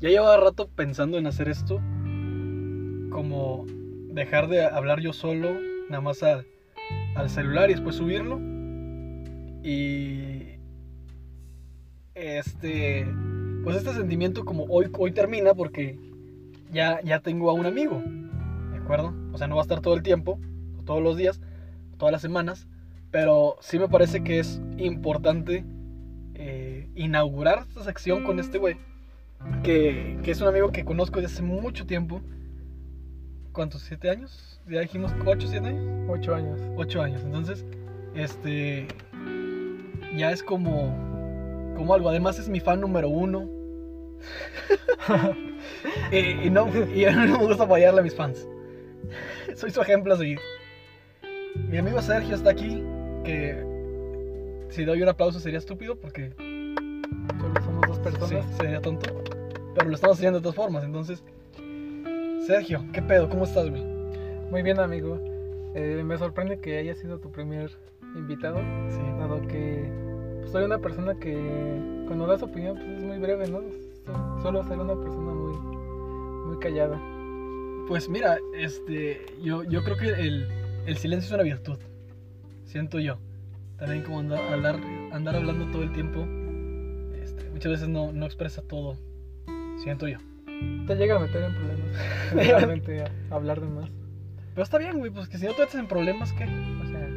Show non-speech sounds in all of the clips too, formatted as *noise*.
ya llevaba rato pensando en hacer esto, como dejar de hablar yo solo, nada más al, al celular y después subirlo. Y este, pues este sentimiento como hoy, hoy termina porque ya, ya tengo a un amigo, ¿de acuerdo? O sea, no va a estar todo el tiempo, todos los días, todas las semanas, pero sí me parece que es importante eh, inaugurar esta sección con este güey, que, que es un amigo que conozco desde hace mucho tiempo. ¿Cuántos? ¿Siete años? Ya dijimos, ¿ocho, siete años? Ocho años. Ocho años. Entonces, este. Ya es como. Como algo. Además, es mi fan número uno. y, *laughs* y no, y a mí no me gusta fallarle a mis fans. *laughs* Soy su ejemplo a seguir. Mi amigo Sergio está aquí. Que si doy un aplauso sería estúpido porque Solo somos dos sí, personas. sería tonto. Pero lo estamos haciendo de todas formas. Entonces, Sergio, ¿qué pedo? ¿Cómo estás, güey? Muy bien, amigo. Eh, me sorprende que haya sido tu primer invitado, Sí. dado que pues, soy una persona que cuando das opinión pues, es muy breve, ¿no? Suelo ser una persona muy, muy callada. Pues mira, este, yo, yo creo que el, el silencio es una virtud. Siento yo. También como andar, hablar, andar hablando todo el tiempo, muchas veces no, no expresa todo. Siento yo. Te llega a meter en problemas. *laughs* Realmente a hablar de más. Pero está bien, güey, pues que si no te metes en problemas, ¿qué? O sea,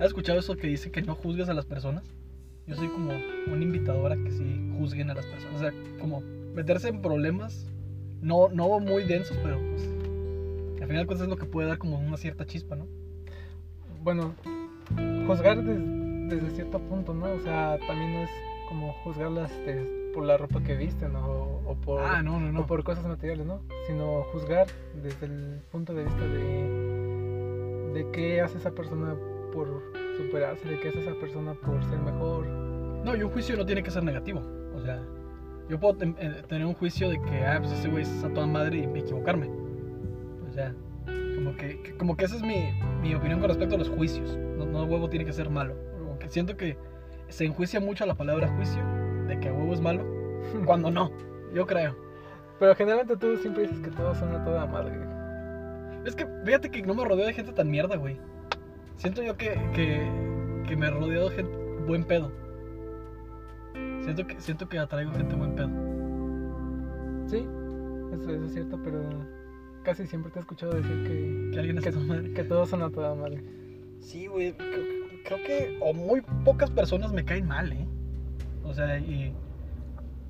¿has escuchado eso que dice que no juzgues a las personas? Yo soy como un invitador a que sí juzguen a las personas. O sea, como meterse en problemas, no, no muy densos, pero pues, al final de cuentas es lo que puede dar como una cierta chispa, ¿no? Bueno, juzgar des- desde cierto punto, ¿no? O sea, también no es como juzgarlas des- por la ropa que visten o, o por, Ah, no, no, no. o por cosas materiales, ¿no? Sino juzgar desde el punto de vista de, de qué hace esa persona por superarse, de qué hace esa persona por ser mejor. No, y un juicio no tiene que ser negativo. O sea, yo puedo eh, tener un juicio de que, ah, pues ese güey es a toda madre y me equivocarme. O sea, como que, que- como que esa es mi, mi opinión con respecto a los juicios. No, no huevo tiene que ser malo. Como que siento que se enjuicia mucho la palabra juicio, de que huevo es malo, *laughs* cuando no, yo creo. Pero generalmente tú siempre dices que todo suena a toda madre. Es que fíjate que no me rodeo de gente tan mierda, güey. Siento yo que, que, que me rodeo de gente buen pedo. Siento que, siento que atraigo gente buen pedo. Sí, eso, eso es cierto, pero casi siempre te he escuchado decir que, Que alguien es que, que todo suena a toda madre. Sí, güey. Creo, que. O muy pocas personas me caen mal, ¿eh? O sea, y.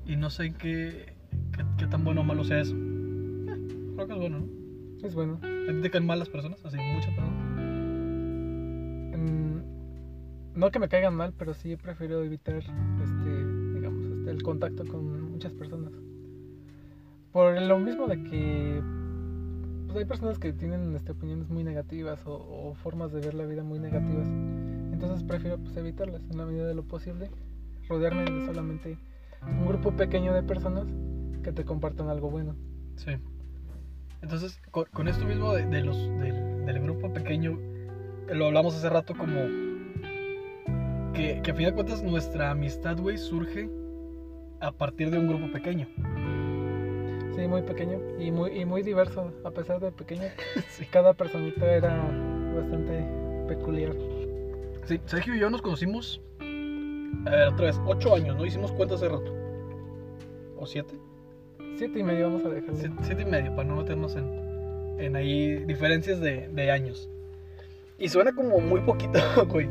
Y no sé qué. qué, qué tan bueno o malo sea eso. Eh, creo que es bueno, ¿no? Es bueno. ¿A ti te caen mal las personas? Así, muchas personas. Mm, no que me caigan mal, pero sí prefiero evitar este, digamos, este, el contacto con muchas personas. Por lo mismo de que pues hay personas que tienen este, opiniones muy negativas o, o formas de ver la vida muy negativas. Entonces prefiero pues, evitarlas en la medida de lo posible. Rodearme de solamente un grupo pequeño de personas que te compartan algo bueno. Sí. Entonces, con, con esto mismo de, de los, del, del grupo pequeño, lo hablamos hace rato como que, que a fin de cuentas nuestra amistad, güey, surge a partir de un grupo pequeño. Sí, muy pequeño y muy, y muy diverso, a pesar de pequeño. *laughs* Sí. Cada personita era bastante peculiar. Sí, Sergio y yo nos conocimos, a ver, otra vez, ocho años, ¿no? Hicimos cuentas hace rato. ¿O siete? Siete y medio vamos a dejarlo. Siete, siete y medio, para no meternos en, en ahí diferencias de, de años. Y suena como muy poquito, *laughs* güey.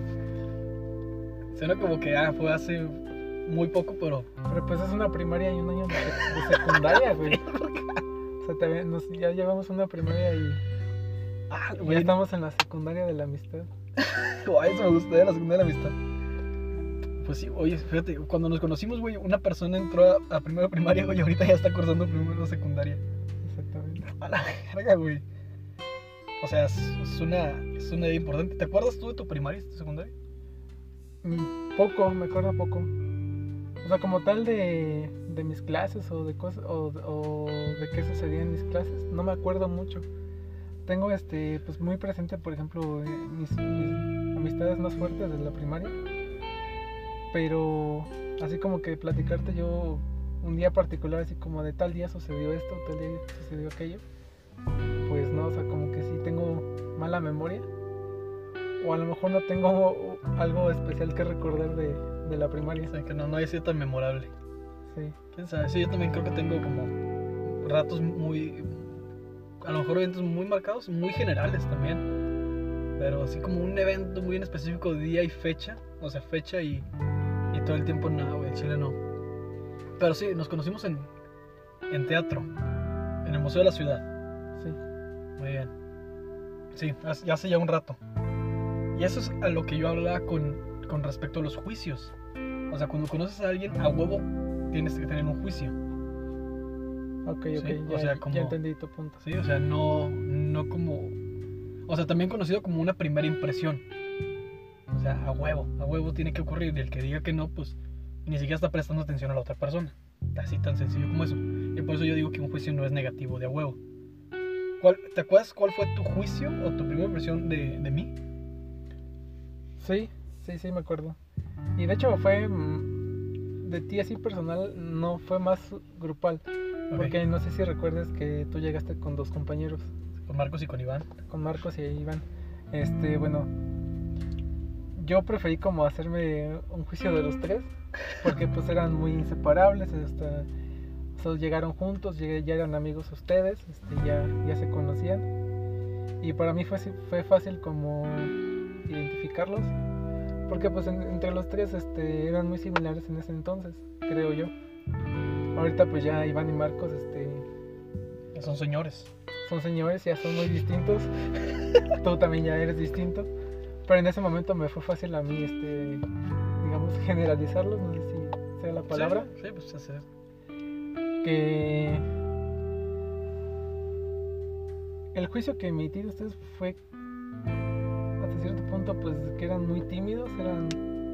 Suena como que, ah, fue hace muy poco, pero... Pero pues es una primaria y un año de, de secundaria, güey. *laughs* O sea, te- nos- ya llevamos una primaria y Ah, y ya güey, estamos en la secundaria de la amistad. *laughs* Guay, eso me gusta de la segunda de la amistad. Pues sí, oye, fíjate, cuando nos conocimos, güey, una persona entró a, a primero primaria, güey, y ahorita ya está cursando primero secundaria. Exactamente. A la verga, güey. O sea, es, es una, es una idea importante. ¿Te acuerdas tú de tu primaria y tu secundaria? Mm, Poco, me acuerdo poco. O sea, como tal de, de mis clases o de cosas o, o de qué sucedía en mis clases, no me acuerdo mucho. Tengo este pues muy presente, por ejemplo, eh, mis, mis amistades más fuertes de la primaria. Pero así como que platicarte yo un día particular, así como de tal día sucedió esto, tal día sucedió aquello. Pues no, o sea, como que sí tengo mala memoria. O a lo mejor no tengo algo especial que recordar de, de la primaria. O sea, que no, no haya sido tan memorable. Sí. ¿Quién sabe? Sí, yo también creo que tengo como ratos muy... A lo mejor eventos muy marcados, muy generales también. Pero así como un evento muy en específico, día y fecha. O sea, fecha y, y todo el tiempo nada, güey. Chile no. Pero sí, nos conocimos en, en teatro. En el Museo de la Ciudad. Sí. Muy bien. Sí, hace- ya hace ya un rato. Y eso es a lo que yo hablaba con, con respecto a los juicios. O sea, cuando conoces a alguien, a huevo tienes que tener un juicio. Ok, Sí, ok, o ya, sea, ya entendí tu punto. Sí, o sea, no, no como... O sea, también conocido como una primera impresión. O sea, a huevo, a huevo tiene que ocurrir. Y el que diga que no, pues ni siquiera está prestando atención a la otra persona. Así tan sencillo como eso. Y por eso yo digo que un juicio no es negativo de a huevo. ¿Cuál, ¿Te acuerdas cuál fue tu juicio o tu primera impresión de, de mí? Sí, sí, sí, me acuerdo. Y de hecho fue mm, de ti así personal, no fue más grupal. Ok, Porque no sé si recuerdas que tú llegaste con dos compañeros, Con Marcos y con Iván. con Marcos y Iván. Este, bueno, yo preferí como hacerme un juicio de los tres, porque pues eran muy inseparables, hasta o sea, llegaron juntos, ya eran amigos ustedes, este, ya, ya se conocían. Y para mí fue, fue fácil como identificarlos, porque pues en- entre los tres este, eran muy similares en ese entonces, creo yo. Ahorita pues ya Iván y Marcos este, Ya Son señores. son señores, ya son muy distintos. *laughs* Tú también ya eres distinto. Pero en ese momento me fue fácil a mí, este, digamos, generalizarlos, no sé si sea la palabra. Sí, sí, pues hacer. Que el juicio que emití de ustedes fue hasta cierto punto, pues que eran muy tímidos, eran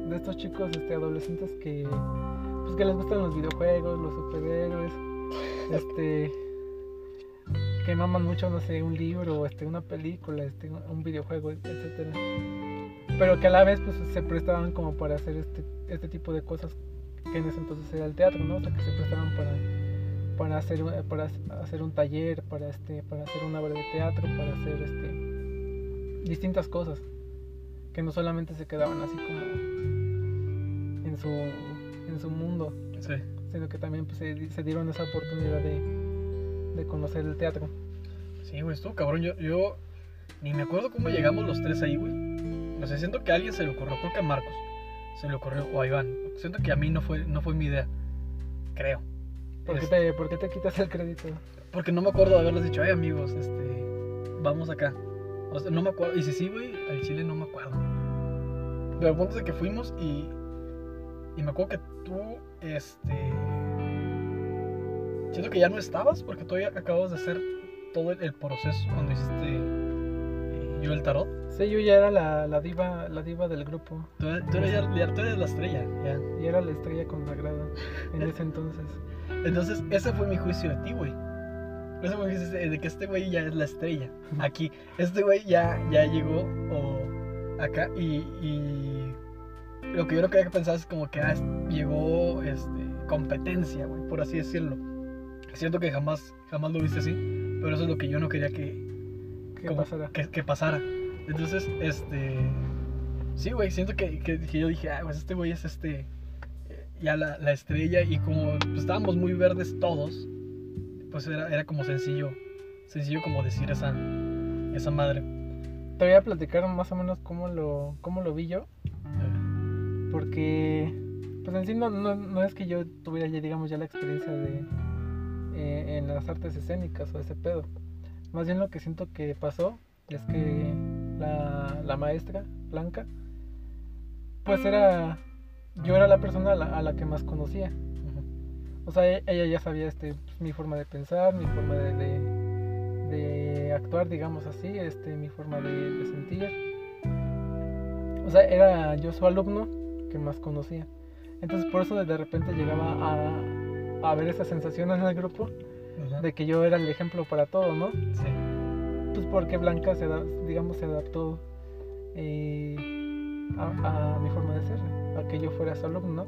de estos chicos, este, adolescentes que, pues que les gustan los videojuegos, los superhéroes, este, que maman mucho, no sé, un libro, este, una película, este, un videojuego, etcétera. Pero que a la vez pues se prestaban como para hacer este, este tipo de cosas que en ese entonces era el teatro, ¿no? O sea, que se prestaban para, para hacer para hacer un taller, para este, para hacer una obra de teatro, para hacer este distintas cosas. Que no solamente se quedaban así como en su, en su mundo, Sí. sino que también pues, se, se dieron esa oportunidad de, de conocer el teatro. Sí, güey, estuvo cabrón. Yo, yo ni me acuerdo cómo llegamos los tres ahí, güey. O sea, siento que a alguien se le ocurrió, creo que a Marcos se le ocurrió, o a Iván. Siento que a mí no fue, no fue mi idea. Creo. ¿Por qué, Este, te, por qué te quitas el crédito? Porque no me acuerdo de haberles dicho, ay amigos, este, vamos acá. O sea, no me acuerdo. Y si sí, güey, al chile no me acuerdo. Pero el punto es de que fuimos y. Y me acuerdo que tú, este. Siento que ya no estabas porque todavía acabas de hacer todo el, proceso cuando hiciste eh, yo el tarot. Sí, yo ya era la, la diva la diva del grupo Tú, eres- tú eres, ya- tú eres la estrella, ya. y era la estrella consagrada en ese entonces. *laughs* Entonces, ese fue mi juicio de ti, güey. Ese fue mi juicio de que este güey ya es la estrella. Aquí, este güey ya, ya llegó o acá y, y lo que yo creo que hay que pensar es como que ah, es- llegó este, competencia, güey, por así decirlo. Siento que jamás, jamás lo viste así, pero eso es lo que yo no quería que, que, que pasara. Entonces, este. Sí, güey, siento que, que, que yo dije, ah, pues este güey es este. Ya la, la estrella, y como pues, estábamos muy verdes todos, pues era, era como sencillo. Sencillo como decir esa, esa madre. Te voy a platicar más o menos cómo lo, cómo lo vi yo, porque pues en sí no, no, no es que yo tuviera ya digamos ya la experiencia de eh, en las artes escénicas o ese pedo. Más bien lo que siento que pasó es que la, la maestra, Blanca, pues era, yo era la persona a la, que más conocía. O sea, e- ella ya sabía este, pues, mi forma de pensar, mi forma de, de, actuar, digamos así, este, mi forma de sentir. O sea, era yo su alumno que más conocía. Entonces por eso de repente llegaba a, a ver esa sensación en el grupo Ajá. de que yo era el ejemplo para todo, ¿no? Sí. Pues porque Blanca se, digamos, se adaptó eh, a, a mi forma de ser, a que yo fuera su alumno.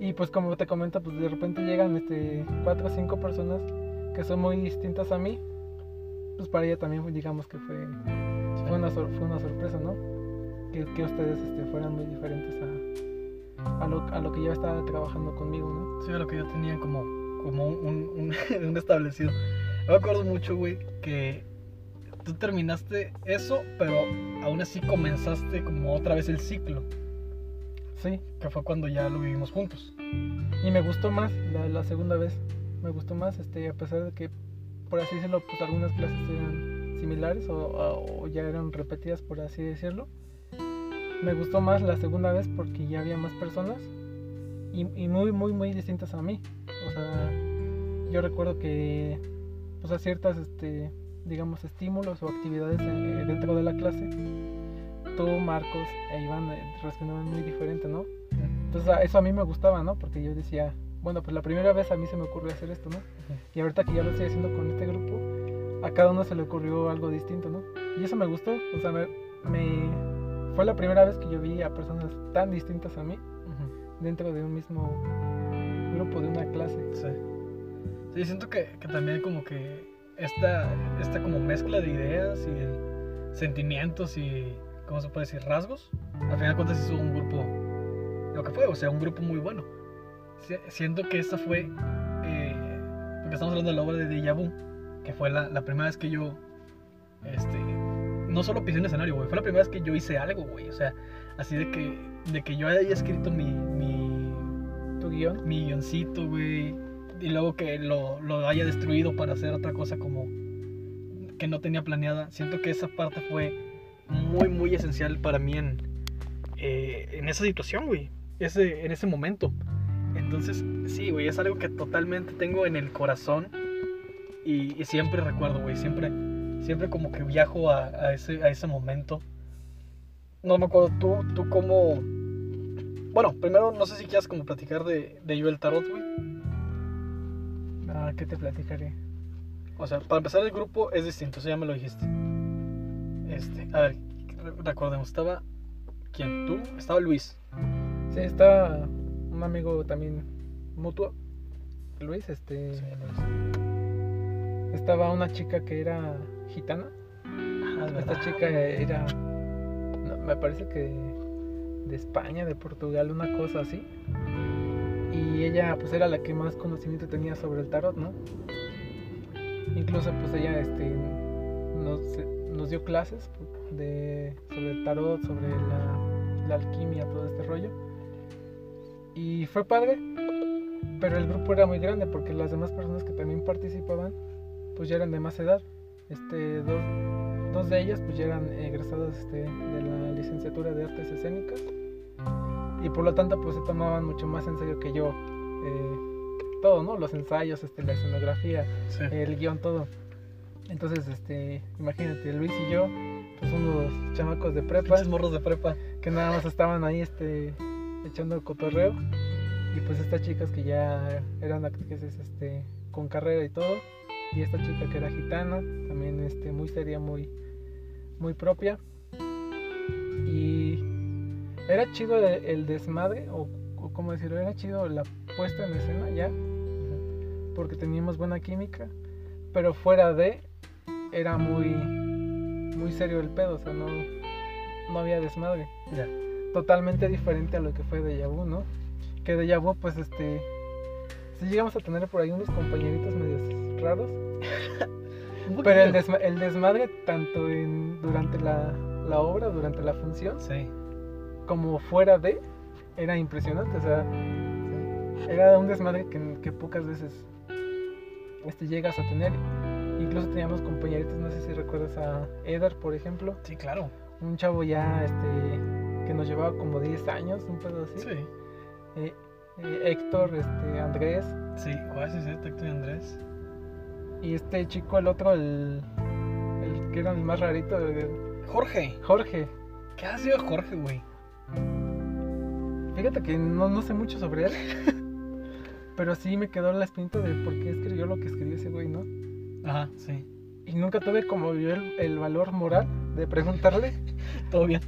Y pues como te comento, pues de repente llegan este cuatro o cinco personas que son muy distintas a mí. Pues para ella también digamos que fue, fue, una, sor- fue una sorpresa, ¿no? Que, que ustedes este, fueran muy diferentes a, a, lo, a lo que yo estaba trabajando conmigo, ¿no? Sí, lo que yo tenía como, como un, un, *laughs* un establecido. Me acuerdo mucho, güey, que tú terminaste eso, pero aún así comenzaste como otra vez el ciclo, Sí, que fue cuando ya lo vivimos juntos. y me gustó más la, la segunda vez. Me gustó más, este, a pesar de que, por así decirlo, pues algunas clases eran similares o- o ya eran repetidas, por así decirlo. Me gustó más la segunda vez porque ya había más personas y, y muy, muy, muy distintas a mí. O sea, yo recuerdo que, pues a ciertas, este, digamos, estímulos o actividades eh, dentro de la clase, tú, Marcos e Iván eh, respondían muy diferente, ¿no? Entonces eso a mí me gustaba, ¿no? Porque yo decía, bueno, pues la primera vez a mí se me ocurrió hacer esto, ¿no? Y ahorita que ya lo estoy haciendo con este grupo, a cada uno se le ocurrió algo distinto, ¿no? Y eso me gustó, o sea, me, me- fue la primera vez que yo vi a personas tan distintas a mí dentro de un mismo grupo, de una clase. Sí. Sí, siento que, que también como que esta, esta como mezcla de ideas y de sentimientos y, ¿cómo se puede decir? Rasgos. Al final de cuentas hizo un grupo, lo que fue, o sea, un grupo muy bueno. Si- Siento que esta fue, eh, porque estamos hablando de la obra de Deja Vu, que fue la, la primera vez que yo, este, no solo pisé un escenario, güey, fue la primera vez que yo hice algo, güey. O sea, así de que, de que yo haya escrito mi, mi, guion, mi guioncito, güey. Y luego que lo, lo haya destruido para hacer otra cosa como que no tenía planeada. Siento que esa parte fue muy, muy esencial para mí en, eh, en esa situación, güey. Ese, en ese momento. Entonces, sí, güey, es algo que totalmente tengo en el corazón. Y, y siempre recuerdo, güey. Siempre, siempre como que viajo a, a ese, a ese momento. No me acuerdo, tú, tú cómo... Bueno, primero no sé si quieras como platicar de, de yo el tarot, güey. ah, ¿qué te platicaré? O sea, para empezar el grupo es distinto, eso ya me lo dijiste. Este, a ver, re- recordemos, estaba... ¿Quién? ¿Tú? Estaba Luis. Sí, estaba un amigo también mutuo, Luis, este, estaba una chica que era gitana. Ah, es Esta verdad. chica era, no, me parece que de España, de Portugal, una cosa así. Y ella pues era la que más conocimiento tenía sobre el tarot, ¿no? Incluso pues ella este, nos, nos dio clases de, sobre el tarot, sobre la, la alquimia, todo este rollo. Y fue padre, pero el grupo era muy grande porque las demás personas que también participaban pues ya eran de más edad. Este, dos, dos de ellas pues ya eran egresadas este, de la licenciatura de artes escénicas y por lo tanto pues se tomaban mucho más en serio que yo eh, todo, ¿no? Los ensayos, este, la escenografía, Sí. el guion, todo. Entonces, este, imagínate, Luis y yo, pues unos chamacos de prepa Pinches morros de prepa. que nada más estaban ahí, este, echando cotorreo. Y pues estas chicas que ya eran actrices, este, con carrera y todo. Y esta chica que era gitana, también, este, muy seria, muy, muy propia. Y era chido el, el desmadre, o, o como decirlo, era chido la puesta en escena ya, porque teníamos buena química, pero fuera de, era muy, muy serio el pedo, o sea, no, no había desmadre. Ya. Totalmente diferente a lo que fue Deja Vu, ¿no? Que Deja Vu, pues, este, sí llegamos a tener por ahí unos compañeritos medios raros, *laughs* pero el, poquito. desma- el desmadre tanto en, durante la, la obra, durante la función, Sí. como fuera de, era impresionante. O sea, era un desmadre que, que pocas veces este, llegas a tener. Incluso teníamos compañeritos, no sé si recuerdas a Eder, por ejemplo, Sí, claro. un chavo ya este, que nos llevaba como 10 años, un pedo así. Sí. Eh, eh, Héctor, este, Andrés, Sí, sí, sí, Tecto y Andrés. Y este chico, el otro, el, el que era el más rarito, el- Jorge. Jorge. ¿Qué ha sido Jorge, güey? Fíjate que no, no sé mucho sobre él. *laughs* Pero sí me quedó la espinita de por qué escribió lo que escribió ese güey, ¿no? Ajá, sí. Y nunca tuve como yo el, el valor moral de preguntarle. *laughs* Todo bien.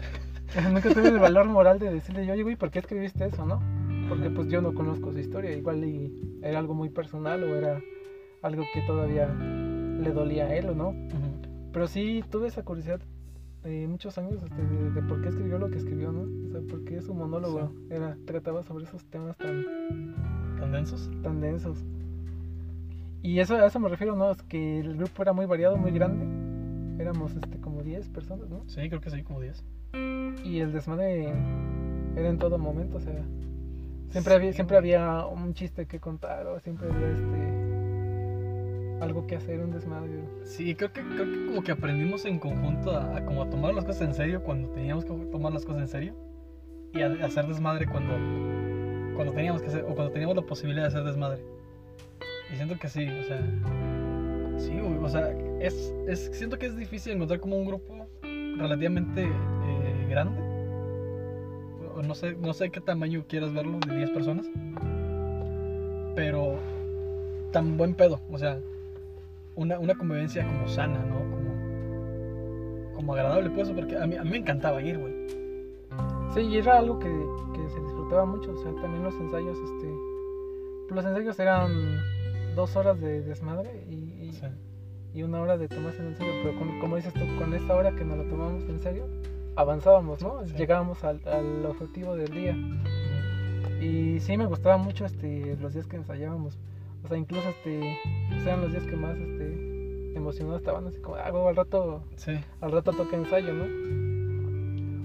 *laughs* nunca tuve el valor moral de decirle, oye, güey, ¿por qué escribiste eso, no? Porque Ajá. pues yo no conozco su historia, igual y era algo muy personal o era algo que todavía le dolía a él o no. Ujú. Pero sí tuve esa curiosidad de muchos años este, de, de por qué escribió lo que escribió, ¿no? O sea, por qué su monólogo era, trataba sobre esos temas tan, ¿Tan densos? tan densos. Y eso, a eso me refiero, ¿no? Es que el grupo era muy variado, muy grande. Éramos este, como 10 personas, ¿no? Sí, creo que sí, como 10. Y el desmadre era en todo momento, o sea, siempre Sí, había, siempre había un chiste que contar o siempre había este algo que hacer, un desmadre. Sí, creo que, creo que como que aprendimos en conjunto a, a como a tomar las cosas en serio cuando teníamos que tomar las cosas en serio y a, a hacer desmadre cuando, cuando teníamos que hacer, o cuando teníamos la posibilidad de hacer desmadre. Y siento que sí, o sea, sí, o sea, es, es, siento que es difícil encontrar como un grupo relativamente eh, grande. No sé, no sé qué tamaño quieras verlo, de 10 personas. Pero tan buen pedo, o sea, una, una convivencia como sana, ¿no? Como, como agradable, pues, porque a mí, a mí me encantaba ir, güey. Sí, y era algo que, que se disfrutaba mucho, o sea, también los ensayos, este, los ensayos eran dos horas de desmadre y, y, Sí. y una hora de tomarse en serio, pero con- como dices tú, con esta hora que nos lo tomamos en serio, avanzábamos, ¿no? Sí. Llegábamos al, al objetivo del día. Y sí me gustaba mucho este los días que ensayábamos. O sea, incluso este pues, eran los días que más este emocionados estaban, así como, ah, huevo, al rato, Sí, al rato toca ensayo, ¿no?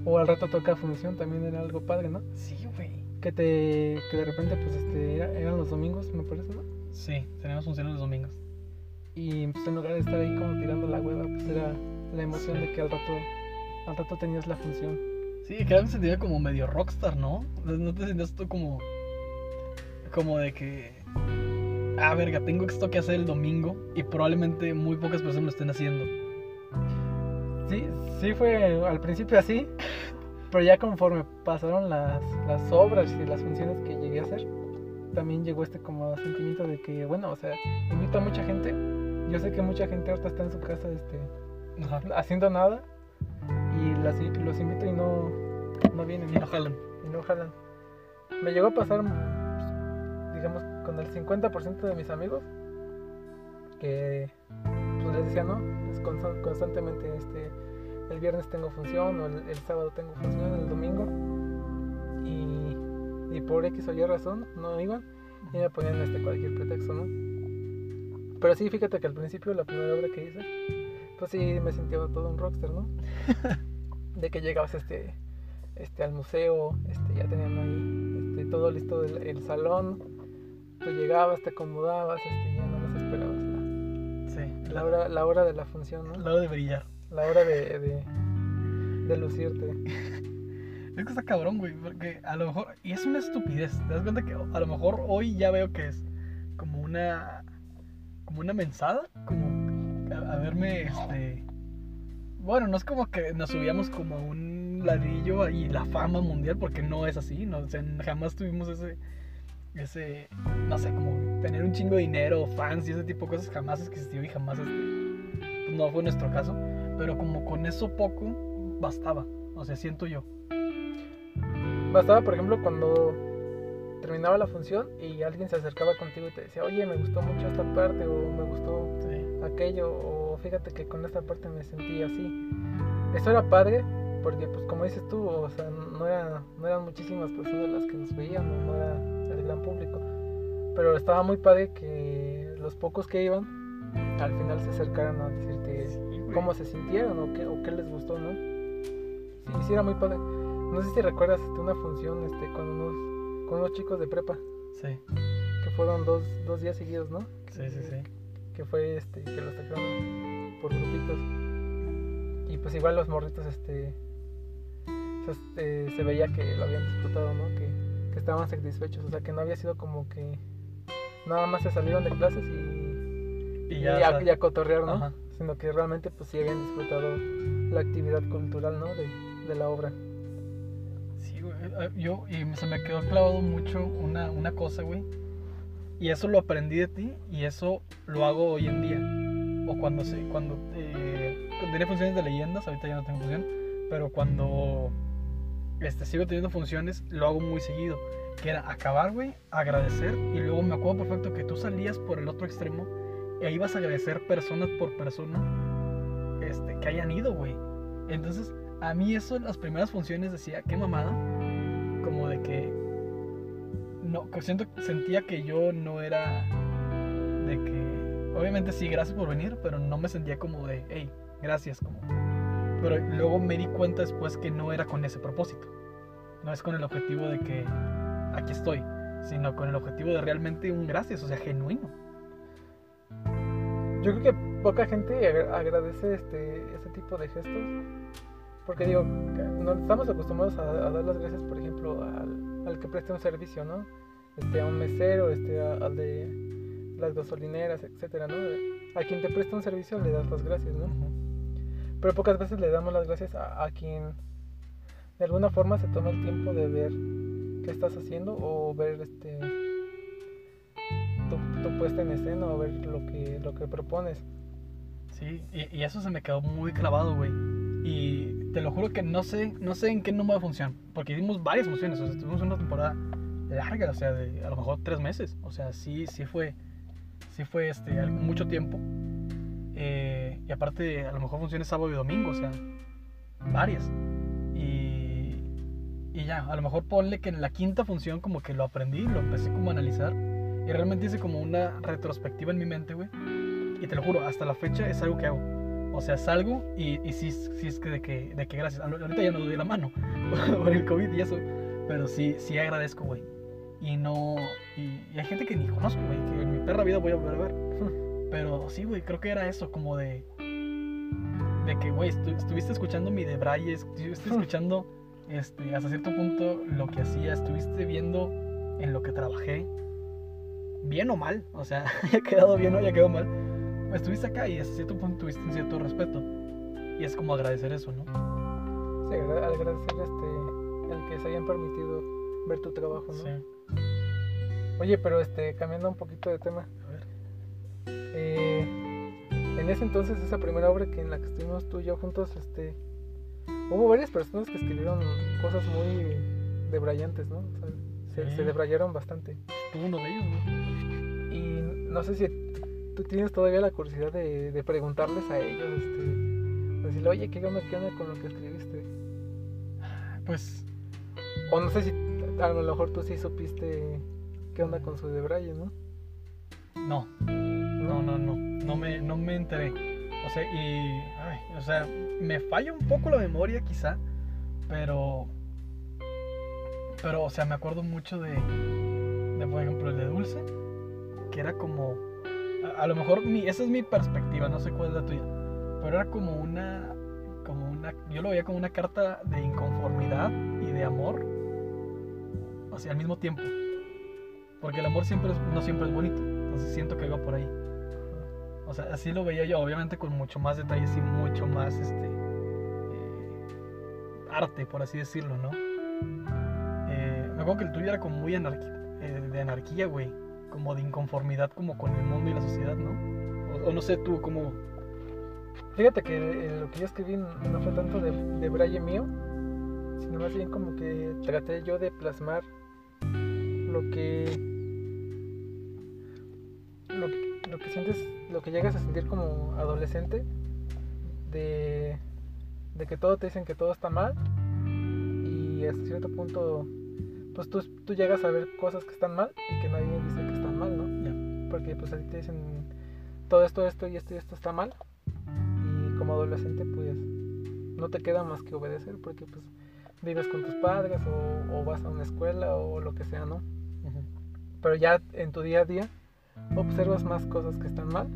O al rato toca función, también era algo padre, ¿no? sí, güey. Que te que de repente pues este era- eran los domingos, me parece, ¿no? Sí, teníamos funciones los domingos. Y pues en lugar de estar ahí como tirando la hueva, pues era la emoción de que al rato al rato tenías la función. Sí, que me sentía como medio rockstar, ¿no? ¿No te sentías tú como. como de que. Ah, verga, tengo esto que hacer el domingo y probablemente muy pocas personas lo estén haciendo. Sí, sí fue al principio así, pero ya conforme pasaron las, las obras y las funciones que llegué a hacer, también llegó este como sentimiento de que, bueno, o sea, invito a mucha gente. Yo sé que mucha gente ahorita está en su casa este, Ajá. haciendo nada y las, los invito y no, no vienen, Y no jalan. y no jalan. Me llegó a pasar, digamos, con el 50% de mis amigos que pues les decía, ¿no? Es consta- constantemente, este, el viernes tengo función, o el, el sábado tengo función, el domingo, y, y por X o Y razón no iban, y me ponían este, cualquier pretexto, ¿no? Pero sí, fíjate que al principio, la primera obra que hice, pues sí me sentía todo un rockstar, ¿no? *laughs* De que llegabas este, este, al museo, este, ya tenían ahí este, todo listo el, el salón, tú llegabas, te acomodabas, este, ya no más esperabas la, Sí, la hora, la hora de la función, ¿no? La hora de brillar. La hora de, de, de lucirte. *laughs* Es que está cabrón, güey, porque a lo mejor. Y es una estupidez. Te das cuenta que a lo mejor hoy ya veo que es como una. Como una mensada. Como a, a verme, este. Bueno, no es como que nos subíamos como a un ladrillo y la fama mundial, porque no es así, ¿no? O sea, jamás tuvimos ese. Ese. No sé, como tener un chingo de dinero, fans y ese tipo de cosas jamás existió y jamás este. no fue nuestro caso. Pero como con eso poco bastaba. O sea, siento yo. Bastaba, por ejemplo, cuando terminaba la función y alguien se acercaba contigo y te decía, oye, me gustó mucho esta parte, o me gustó Sí. aquello, o fíjate que con esta parte me sentí así. Eso era padre, porque pues como dices tú, o sea, no, era, no eran muchísimas personas las que nos veían, no era gran público. Pero estaba muy padre que los pocos que iban, al final se acercaran a decirte Sí, cómo se sintieron o qué, o qué les gustó, ¿no? Sí, sí era muy padre. No sé si recuerdas este, una función este, con, unos, con unos chicos de prepa, Sí, que fueron dos, dos días seguidos, ¿no? sí, sí, sí. Que fue este, que los sacaron por grupitos. Y pues igual los morritos, este, se, este, se veía que lo habían disfrutado, ¿no? Que, que estaban satisfechos, o sea, que no había sido como que nada más se salieron de clases y, Y y ya. a, y a cotorrear, ¿no? Ajá. Sino que realmente pues sí habían disfrutado la actividad cultural, ¿no? De, de la obra. Sí, güey. eh, Yo, y se me quedó clavado mucho una, una cosa, güey. Y eso lo aprendí de ti y eso lo hago hoy en día. O cuando se, cuando, eh, tenía funciones de leyendas, ahorita ya no tengo función, pero cuando este, sigo teniendo funciones, lo hago muy seguido. Que era acabar, güey, agradecer. Y luego me acuerdo perfecto que tú salías por el otro extremo ahí vas a agradecer persona por persona este, que hayan ido, güey. Entonces, a mí eso, las primeras funciones decía, qué mamada. Como de que. No, siento, sentía que yo no era. De que. Obviamente sí, gracias por venir, pero no me sentía como de, hey, gracias, como. Pero luego me di cuenta después que no era con ese propósito. No es con el objetivo de que aquí estoy, sino con el objetivo de realmente un gracias, o sea, genuino. Yo creo que poca gente agra- agradece este, este tipo de gestos. Porque digo, no estamos acostumbrados a, dar las gracias, por ejemplo, al, al que preste un servicio, ¿no? Este, a un mesero, este, a- al de las gasolineras, etcétera, ¿no? A quien te presta un servicio le das las gracias, ¿no? Pero pocas veces le damos las gracias a, a quien de alguna forma se toma el tiempo de ver qué estás haciendo o ver este tu, tu puesta en escena o ver lo que, lo que propones. Sí, y, y eso se me quedó muy clavado, güey. Y te lo juro que no sé, no sé en qué número de función. Porque hicimos varias funciones, o sea, tuvimos una temporada larga, o sea, de a lo mejor tres meses. O sea, sí, sí fue, sí fue este, mucho tiempo. Eh, y aparte, a lo mejor funciones sábado y domingo, o sea, varias. Y, y ya, a lo mejor ponle que en la quinta función como que lo aprendí, lo empecé como a analizar. Y realmente hice como una retrospectiva en mi mente, güey. Y te lo juro, hasta la fecha es algo que hago. O sea, salgo y, y sí, sí es que de que, de que gracias. Ahorita ya no doy la mano *laughs* por el COVID y eso. Pero sí, sí agradezco, güey. Y no. Y, y hay gente que ni conozco, güey. Que en mi perra vida voy a volver a ver. *laughs* Pero sí, güey, creo que era eso, como de. De que, güey, estu- estuviste escuchando mi debraye, estuviste escuchando este, hasta cierto punto lo que hacía, estuviste viendo en lo que trabajé, bien o mal, o sea, *laughs* haya quedado bien o haya quedado mal, estuviste acá y hasta cierto punto tuviste un cierto respeto. Y es como agradecer eso, ¿no? Sí, agra- agradecer este, el que se hayan permitido ver tu trabajo, ¿no? Sí. Oye, pero este, cambiando un poquito de tema, A ver. eh, en ese entonces, esa primera obra que en la que estuvimos tú y yo juntos, este, hubo varias personas que escribieron cosas muy debrayantes, ¿no? O sea, se, Sí. se debrayaron bastante. Tú uno de ellos, ¿no? Y no sé si tú tienes todavía la curiosidad de, de preguntarles a ellos, este, decirle, oye, ¿qué onda, qué onda con lo que escribiste? Pues O no sé si a lo mejor tú sí supiste qué onda con su debraye, ¿no? no, no, no, no, no me, no me enteré. O sea, y, o sea, me falla un poco la memoria quizá, pero, pero, o sea, me acuerdo mucho de, de por ejemplo, el de Dulce, que era como, a, lo mejor, mi, esa es mi perspectiva, no sé cuál es la tuya, pero era como una, como una, yo lo veía como una carta de inconformidad y de amor, o al mismo tiempo, porque el amor siempre es- no siempre es bonito, entonces siento que iba por ahí. O sea, así lo veía yo, obviamente con mucho más detalles y mucho más este eh, arte, por así decirlo, ¿no? Eh, me acuerdo que el tuyo era como muy anarqui- eh, de anarquía, güey. Como de inconformidad como con el mundo y la sociedad, ¿no? O, no sé tú, como... Fíjate que eh, lo que yo escribí no no fue tanto de, de braille mío, sino más bien como que traté yo de plasmar lo que que- lo que sientes, lo que llegas a sentir como adolescente, de, de que todo te dicen que todo está mal y hasta cierto punto pues tú, tú llegas a ver cosas que están mal y que nadie dice que están mal, ¿no? Ya. Porque pues a ti te dicen todo esto, esto y esto y esto está mal y como adolescente pues no te queda más que obedecer porque pues vives con tus padres o, o vas a una escuela o lo que sea, ¿no? Ujú. Pero ya en tu día a día observas más cosas que están mal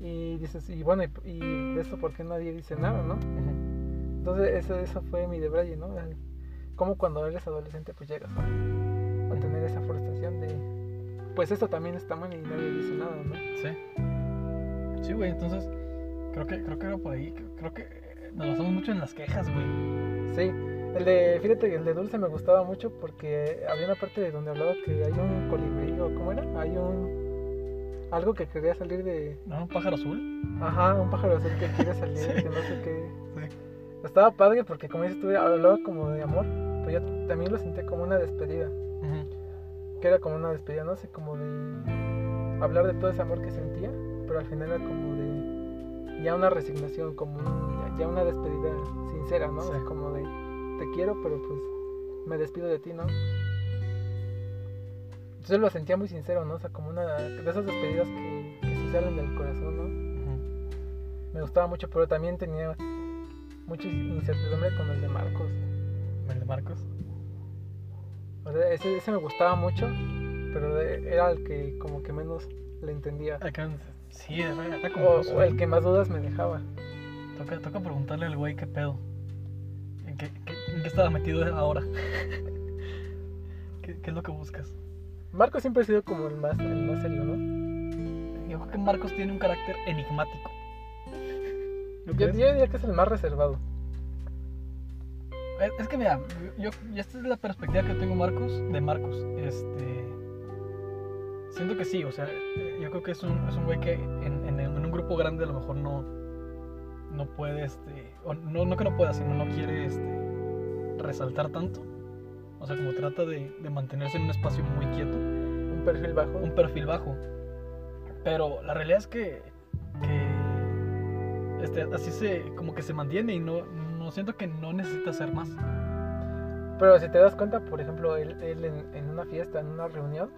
y dices, y bueno, y, y de esto por qué nadie dice nada, ¿no? Entonces eso, eso fue mi debraye, ¿no? El- Como cuando eres adolescente pues llegas a, a tener esa frustración de, pues esto también está mal y nadie dice nada, ¿no? Sí. Sí, güey, entonces creo que, creo que era por ahí. Creo que nos basamos mucho en las quejas, güey. Sí, el de, fíjate el de Dulce me gustaba mucho porque había una parte de donde hablaba que hay un colibrí o cómo era, hay un algo que quería salir de, ¿No? Un pájaro azul. ajá, un pájaro azul que quiere *laughs* salir, Sí. que no sé qué. Sí. estaba padre porque como dices tú, hablaba como de amor, pero yo también lo sentía como una despedida, que era como una despedida, no sé, como de hablar de todo ese amor que sentía, pero al final era como de ya una resignación, como un- ya una despedida sincera, ¿no? O sea, Sí. como de te quiero, pero pues me despido de ti, ¿no? Entonces lo sentía muy sincero, ¿no? O sea, como una de esas despedidas que, que sí salen del corazón, ¿no? Me gustaba mucho, pero también tenía mucha incertidumbre con el de Marcos. ¿El de Marcos? O sea, ese, ese me gustaba mucho, pero era el que como que menos le entendía. Acá, sí, era, era O, el que más dudas me dejaba. Toca, toca preguntarle al güey qué pedo. ¿En qué, qué- en qué estaba metido ahora? ¿Qué, qué es lo que buscas? Marcos siempre ha sido como el más, el más serio, ¿no? Yo creo que Marcos tiene un carácter enigmático. ¿Lo Yo, diría que es el más reservado. Es- Es que mira, yo, esta es la perspectiva que tengo Marcos, de Marcos. Este. Siento que sí, o sea, eh, yo creo que es un, es un güey que en, en- en un grupo grande a lo mejor no. No puede, este. O no, no que no pueda, sino no quiere, este. Resaltar tanto. O sea, como trata de, de mantenerse en un espacio muy quieto. Un perfil bajo. un perfil bajo. Pero la realidad es que, que este, así se como que se mantiene y no, no siento que no necesita hacer más. Pero si te das cuenta, por ejemplo, él, él en, en una fiesta, en una reunión,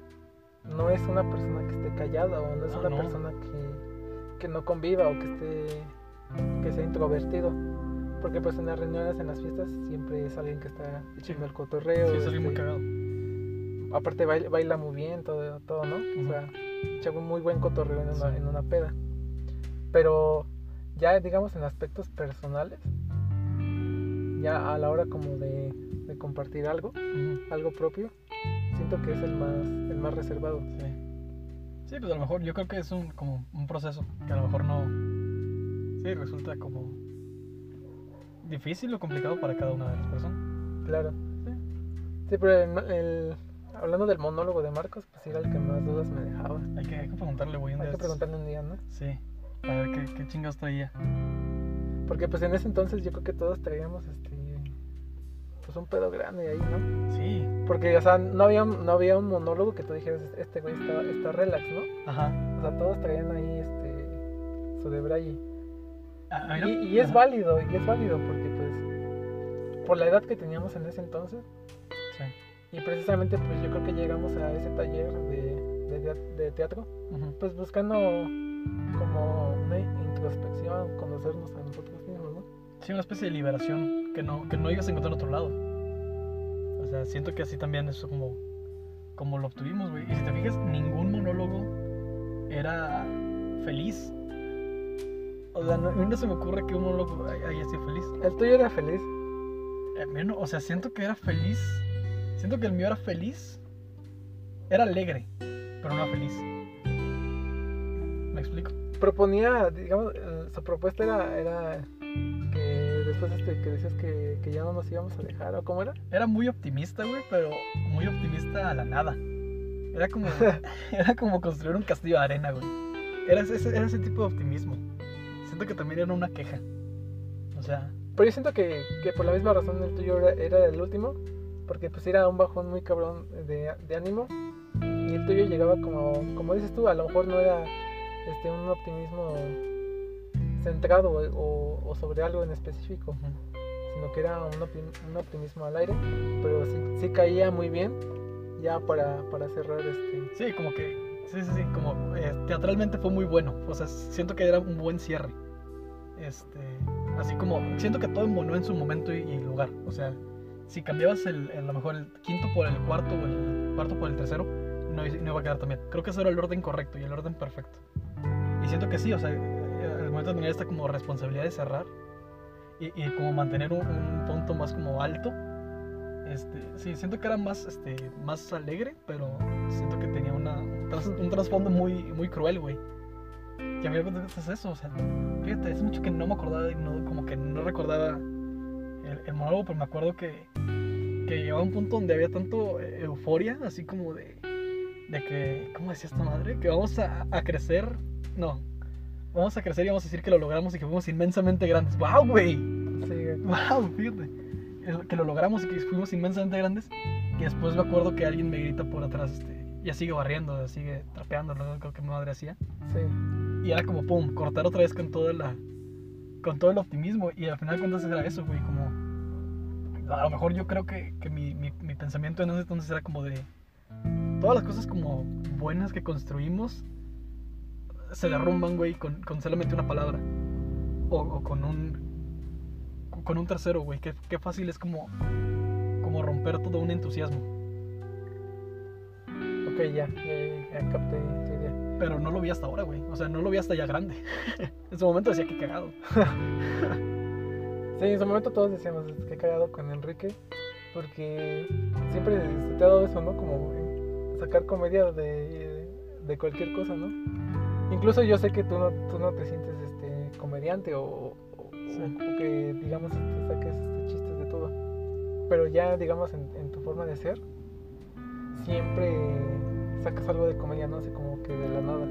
no es una persona que esté callada o no es Ah, una no. persona que, que no conviva o que esté que sea introvertido. Porque pues en las reuniones, en las fiestas, siempre es alguien que está echando el cotorreo. Sí, es alguien muy este, cagado. aparte baila, baila muy bien, todo, todo ¿no? O sea, echa un muy buen cotorreo en una, Sí. en una peda. Pero ya digamos en aspectos personales, ya a la hora como de, de compartir algo, algo propio, siento que es el más, el más reservado. Sí. Sí, pues a lo mejor yo creo que es un, como un proceso que a lo mejor no. Sí, resulta como difícil o complicado para cada una de las personas. Claro. Sí. Sí, pero el, el- hablando del monólogo de Marcos, pues era el que más dudas me dejaba. Hay que, hay que preguntarle, güey, un Hay día que estos. preguntarle un día, ¿no? Sí, a ver qué, qué chingados traía. Porque pues en ese entonces yo creo que todos traíamos este pues un pedo grande ahí, ¿no? Sí, Porque, o sea, no había, un- no había un monólogo que tú dijeras, este güey está, está relax, ¿no? ajá. O sea, todos traían ahí este su de braille. A- a mí no- Y, y es válido, y es válido porque pues por la edad que teníamos en ese entonces Sí. y precisamente pues yo creo que llegamos a ese taller de, de, tea- de teatro pues buscando como una introspección, conocernos a nosotros mismos, ¿no? Sí, una especie de liberación que no, que no ibas a encontrar en otro lado. O sea, siento que así también es como, como lo obtuvimos, güey. Y si te fijas, ningún monólogo era feliz. O sea, no, a mí no se me ocurre que un monólogo hay- haya sido feliz. El tuyo era feliz. Eh, mira, no, o sea, siento que era feliz. Siento que el mío era feliz. Era alegre, pero no era feliz. ¿Me explico? Proponía, digamos, eh, su propuesta era, era que después este, que decías que, que ya no nos íbamos a dejar, ¿o cómo era? Era muy optimista, güey, pero muy optimista a la nada. Era como, *laughs* *laughs* era como construir un castillo de arena, güey. Era ese, era ese tipo de optimismo. Siento que también era una queja. O sea, Pero yo siento que, que por la misma razón el tuyo era, era el último, porque pues era un bajón muy cabrón de, de ánimo, y el tuyo llegaba como, como dices tú, a lo mejor no era este, un optimismo centrado o, o- sobre algo en específico, sino que era un, optim- un optimismo al aire, pero sí, sí caía muy bien ya para, para cerrar este... sí, como que, sí, sí, sí, como eh, teatralmente fue muy bueno. O sea, siento que era un buen cierre. Este, así como, siento que todo embonó en su momento y, y lugar. O sea, si cambiabas el, el- a lo mejor el quinto por el cuarto o el cuarto por el tercero, no, no iba a quedar tan bien. Creo que ese era el orden correcto y el orden perfecto. Y siento que sí, o sea, eh, al momento de tener esta como responsabilidad de cerrar y, y como mantener un, un punto más como alto, este, sí, siento que era más, este, más alegre, pero siento que tenía una, un, tras- un trasfondo muy, muy cruel, güey. Que a mí me es eso, o sea, fíjate, es mucho que no me acordaba, y no, como que no recordaba el, el monólogo, pero me acuerdo que, que llegaba a un punto donde había tanto eh, euforia, así como de, de que, ¿cómo decía esta madre? Que vamos a, a crecer, no, vamos a crecer y vamos a decir que lo logramos y que fuimos inmensamente grandes. ¡Wow, güey! Sí, Wow, fíjate. Que lo logramos y que fuimos inmensamente grandes. Y después me acuerdo que alguien me grita por atrás, este, ya sigue barriendo, sigue trapeando, creo que mi madre hacía. Sí. Y era como, pum, cortar otra vez con todo la con todo el optimismo. Y al final de cuentas era eso, güey, como... A lo mejor yo creo que, que mi, mi, mi pensamiento en ese entonces era como de... Todas las cosas como buenas que construimos se derrumban, güey, con, con solamente una palabra. O, con un... Con un tercero, güey. Qué, qué fácil es como... Como romper todo un entusiasmo. Ok, ya, ya, ya capté. Pero no lo vi hasta ahora, güey. O sea, no lo vi hasta ya grande. *laughs* en su momento decía que cagado. Sí, en su momento todos decíamos que cagado con Enrique, porque siempre te ha dado eso, ¿no? Como sacar comedia de, de cualquier cosa, ¿no? Incluso yo sé que tú no, tú no te sientes este, comediante o, o- Sí. o que, digamos, te saques este, chistes de todo. Pero ya, digamos, en, en tu forma de ser, siempre sacas algo de comedia, no sé, como que de la nada.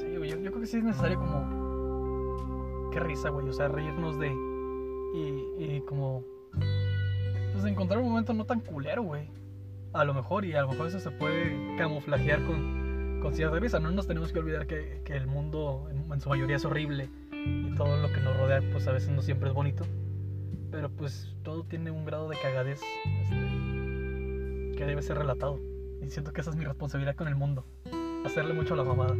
Sí, güey, yo, creo que sí es necesario como... Qué risa, güey, o sea, reírnos de... Y, como... Pues encontrar un momento no tan culero, güey. A lo mejor, y a lo mejor eso se puede camuflajear con, con cierta risa. No nos tenemos que olvidar que, que el mundo en, en su mayoría es horrible. Y todo lo que nos rodea, pues a veces no siempre es bonito. Pero pues todo tiene un grado de cagadez este, que debe ser relatado. Y siento que esa es mi responsabilidad con el mundo. Hacerle mucho a la mamada.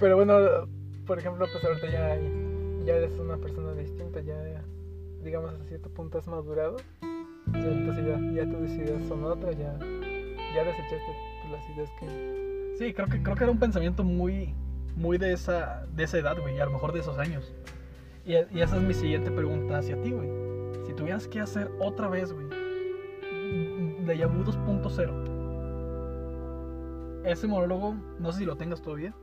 Pero bueno, por ejemplo, pues ahorita ya, ya eres una persona distinta, ya digamos a cierto punto has madurado. Ya, entonces ya, ya tus ideas son otras, ya, ya desechaste las ideas que... Sí, creo que, creo que era un pensamiento muy, muy de esa, de esa edad, güey, y a lo mejor de esos años. Y, y esa es mi siguiente pregunta hacia ti, güey. Si tuvieras que hacer otra vez, güey, Deja Vu 2.0, ese monólogo, no sé si lo tengas todavía,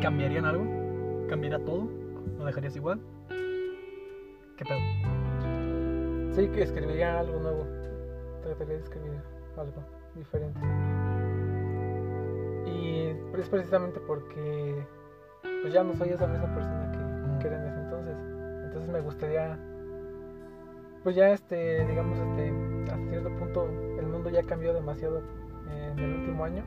¿cambiarían algo? ¿Cambiaría todo? ¿Lo dejarías igual? ¿Qué pedo? Sí, que escribiría algo nuevo. Trataría de escribir algo diferente. Y es precisamente porque pues ya no soy esa misma persona que, que era en ese entonces. Entonces me gustaría, pues ya este, digamos, este, hasta cierto punto el mundo ya cambió demasiado en el último año.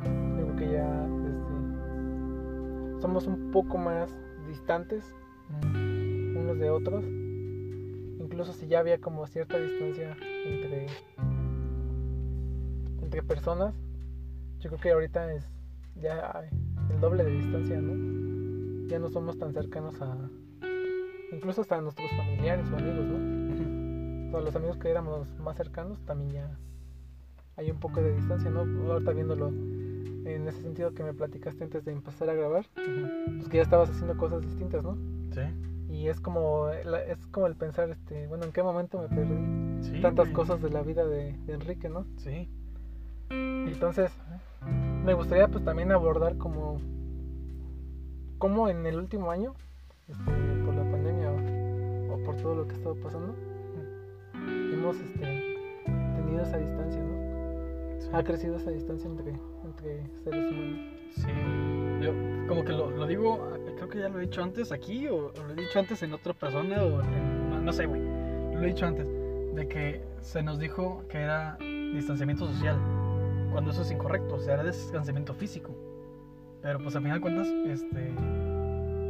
Creo que ya este, somos un poco más distantes unos de otros. Incluso si ya había como cierta distancia entre, entre personas, yo creo que ahorita es ya el doble de distancia, ¿no? Ya no somos tan cercanos a incluso hasta a nuestros familiares o amigos, ¿no? Los amigos que éramos más cercanos también ya hay un poco de distancia, ¿no? Ahorita viéndolo en ese sentido que me platicaste antes de empezar a grabar, pues que ya estabas haciendo cosas distintas, ¿no? Sí, Y es como, es como el pensar, este, bueno, ¿en qué momento me perdí sí. tantas güey. cosas de la vida de, de Enrique, ¿no? Sí. Entonces, me gustaría pues también abordar como, como en el último año, este, por la pandemia o, o por todo lo que ha estado pasando, hemos este, tenido esa distancia, ¿no? sí. Ha crecido esa distancia entre, entre seres humanos. Sí, yo como que lo, lo digo, creo que ya lo he dicho antes aquí o, o lo he dicho antes en otra persona o en- no, no sé, güey. Lo he dicho antes, de que se nos dijo que era distanciamiento social, cuando eso es incorrecto, o sea, era distanciamiento físico. Pero pues al final de cuentas, este,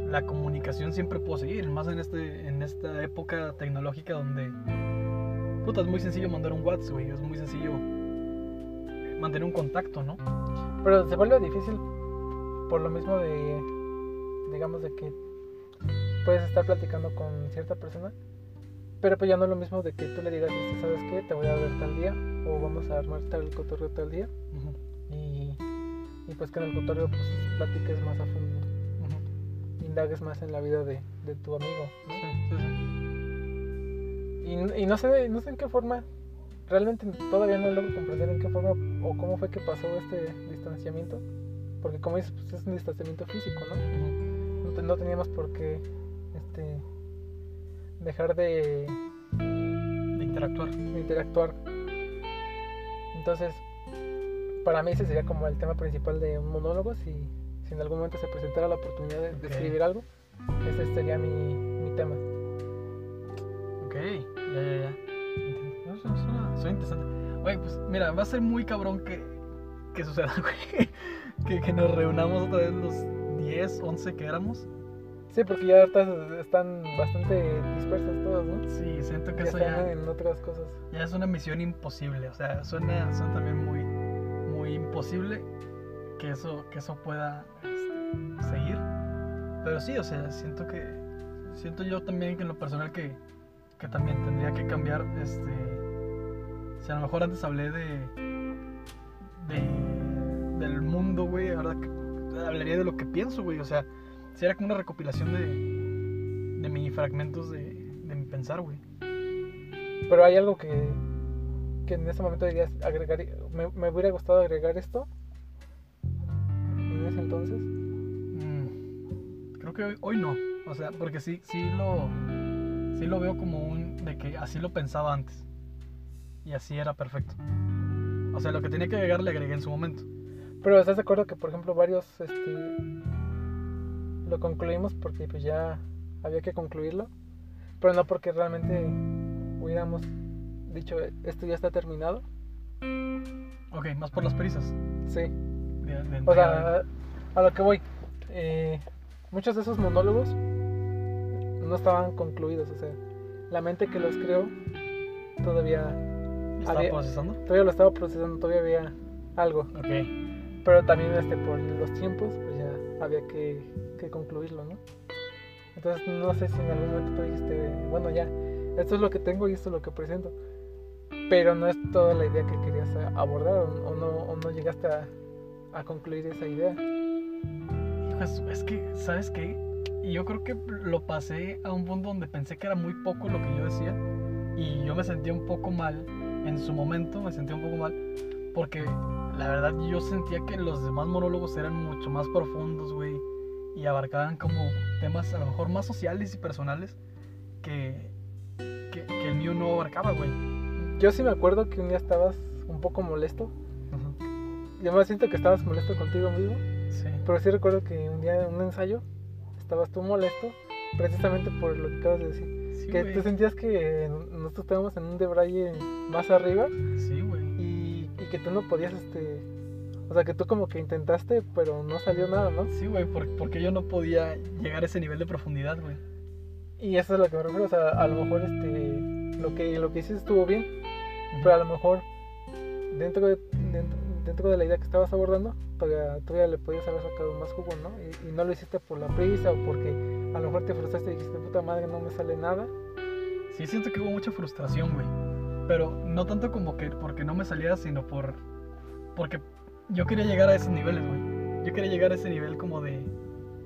la comunicación siempre puede seguir, más en, este, en esta época tecnológica donde, puta, es muy sencillo mandar un WhatsApp, güey, es muy sencillo mantener un contacto, ¿no? Pero se vuelve difícil por lo mismo de, digamos, de que puedes estar platicando con cierta persona, pero pues ya no es lo mismo de que tú le digas, ¿sabes qué? Te voy a ver tal día, o vamos a armar tal cotorreo tal día, y, y pues que en el cotorreo pues platiques más a fondo, ujú. indagues más en la vida de, de tu amigo, ¿no? Sí, sí, sí. Y, y no sé, no sé en qué forma, realmente todavía no logro comprender en qué forma o cómo fue que pasó este distanciamiento, porque como dices, pues es un distanciamiento físico, ¿no? No, no teníamos por qué este, dejar de, De interactuar. de interactuar. Entonces, para mí ese sería como el tema principal de un monólogo, si, si en algún momento se presentara la oportunidad de, de escribir algo, Ese sería mi, mi tema. Ok, ya, ya. No, Suena, suena- interesante. Oye, pues mira, va a ser muy cabrón que, que suceda, *laughs* güey. Que, que nos reunamos otra vez los 10, 11 que éramos. Sí, porque ya ahorita están bastante dispersos todos, ¿no? Sí, siento que Ya eso ya, en otras cosas. ya es una misión imposible. O sea, suena, suena también muy, muy imposible que eso, que eso pueda este, seguir. Pero sí, o sea, siento que. Siento yo también que en lo personal que, que también tendría que cambiar. Este. Si a lo mejor antes hablé de. de del mundo, güey, ahora hablaría de lo que pienso, güey. O sea, si era como una recopilación de. de mini fragmentos de, de mi pensar, güey. Pero hay algo que, que en ese momento dirías agregar. Me, me hubiera gustado agregar esto. En ese entonces. Mm, creo que hoy, hoy no. O sea, porque sí, sí lo. Sí lo veo como un. de que así lo pensaba antes. Y así era perfecto. O sea, lo que tenía que agregar le agregué en su momento. Pero estás de acuerdo que, por ejemplo, varios este, lo concluimos porque pues ya había que concluirlo. Pero no porque realmente hubiéramos dicho esto ya está terminado. Ok, más por las prisas. Sí. de- de O sea, a lo que voy. eh, muchos de esos monólogos no estaban concluidos. O sea, la mente que los creó todavía, ¿Estaba había- procesando? todavía lo estaba procesando, todavía había algo. Ok. Pero también este, por los tiempos, pues ya había que, que concluirlo, ¿no? Entonces no sé si en algún momento tú dijiste, bueno ya, esto es lo que tengo y esto es lo que presento. Pero no es toda la idea que querías abordar o, o no, o no llegaste a, a concluir esa idea. Hijo, es, es que, ¿sabes qué? Y yo creo que lo pasé a un punto donde pensé que era muy poco lo que yo decía. Y yo me sentía un poco mal. En su momento me sentía un poco mal. Porque la verdad yo sentía que los demás monólogos eran mucho más profundos, güey. Y abarcaban como temas a lo mejor más sociales y personales que, que, que el mío no abarcaba, güey. Yo sí me acuerdo que un día estabas un poco molesto. Yo me siento que estabas molesto contigo mismo. Sí. Pero sí recuerdo que un día en un ensayo estabas tú molesto precisamente por lo que acabas de decir. Sí, que tú sentías que nosotros estábamos en un debraye más arriba Sí, güey. y, y que tú no podías, este... O sea, que tú como que intentaste, pero no salió nada, ¿no? Sí, güey, por- porque yo no podía llegar a ese nivel de profundidad, güey. Y eso es lo que me refiero, o sea, a lo mejor este... Lo que, lo que hiciste estuvo bien, pero a lo mejor dentro de, dentro, dentro de la idea que estabas abordando, todavía, todavía le podías haber sacado más jugo, ¿no? Y, y no lo hiciste por la prisa o porque a lo mejor te frustraste y dijiste, puta madre, no me sale nada. Sí, siento que hubo mucha frustración, güey. Pero no tanto como que porque no me saliera, sino por. Porque yo quería llegar a esos niveles, güey. Yo quería llegar a ese nivel como de,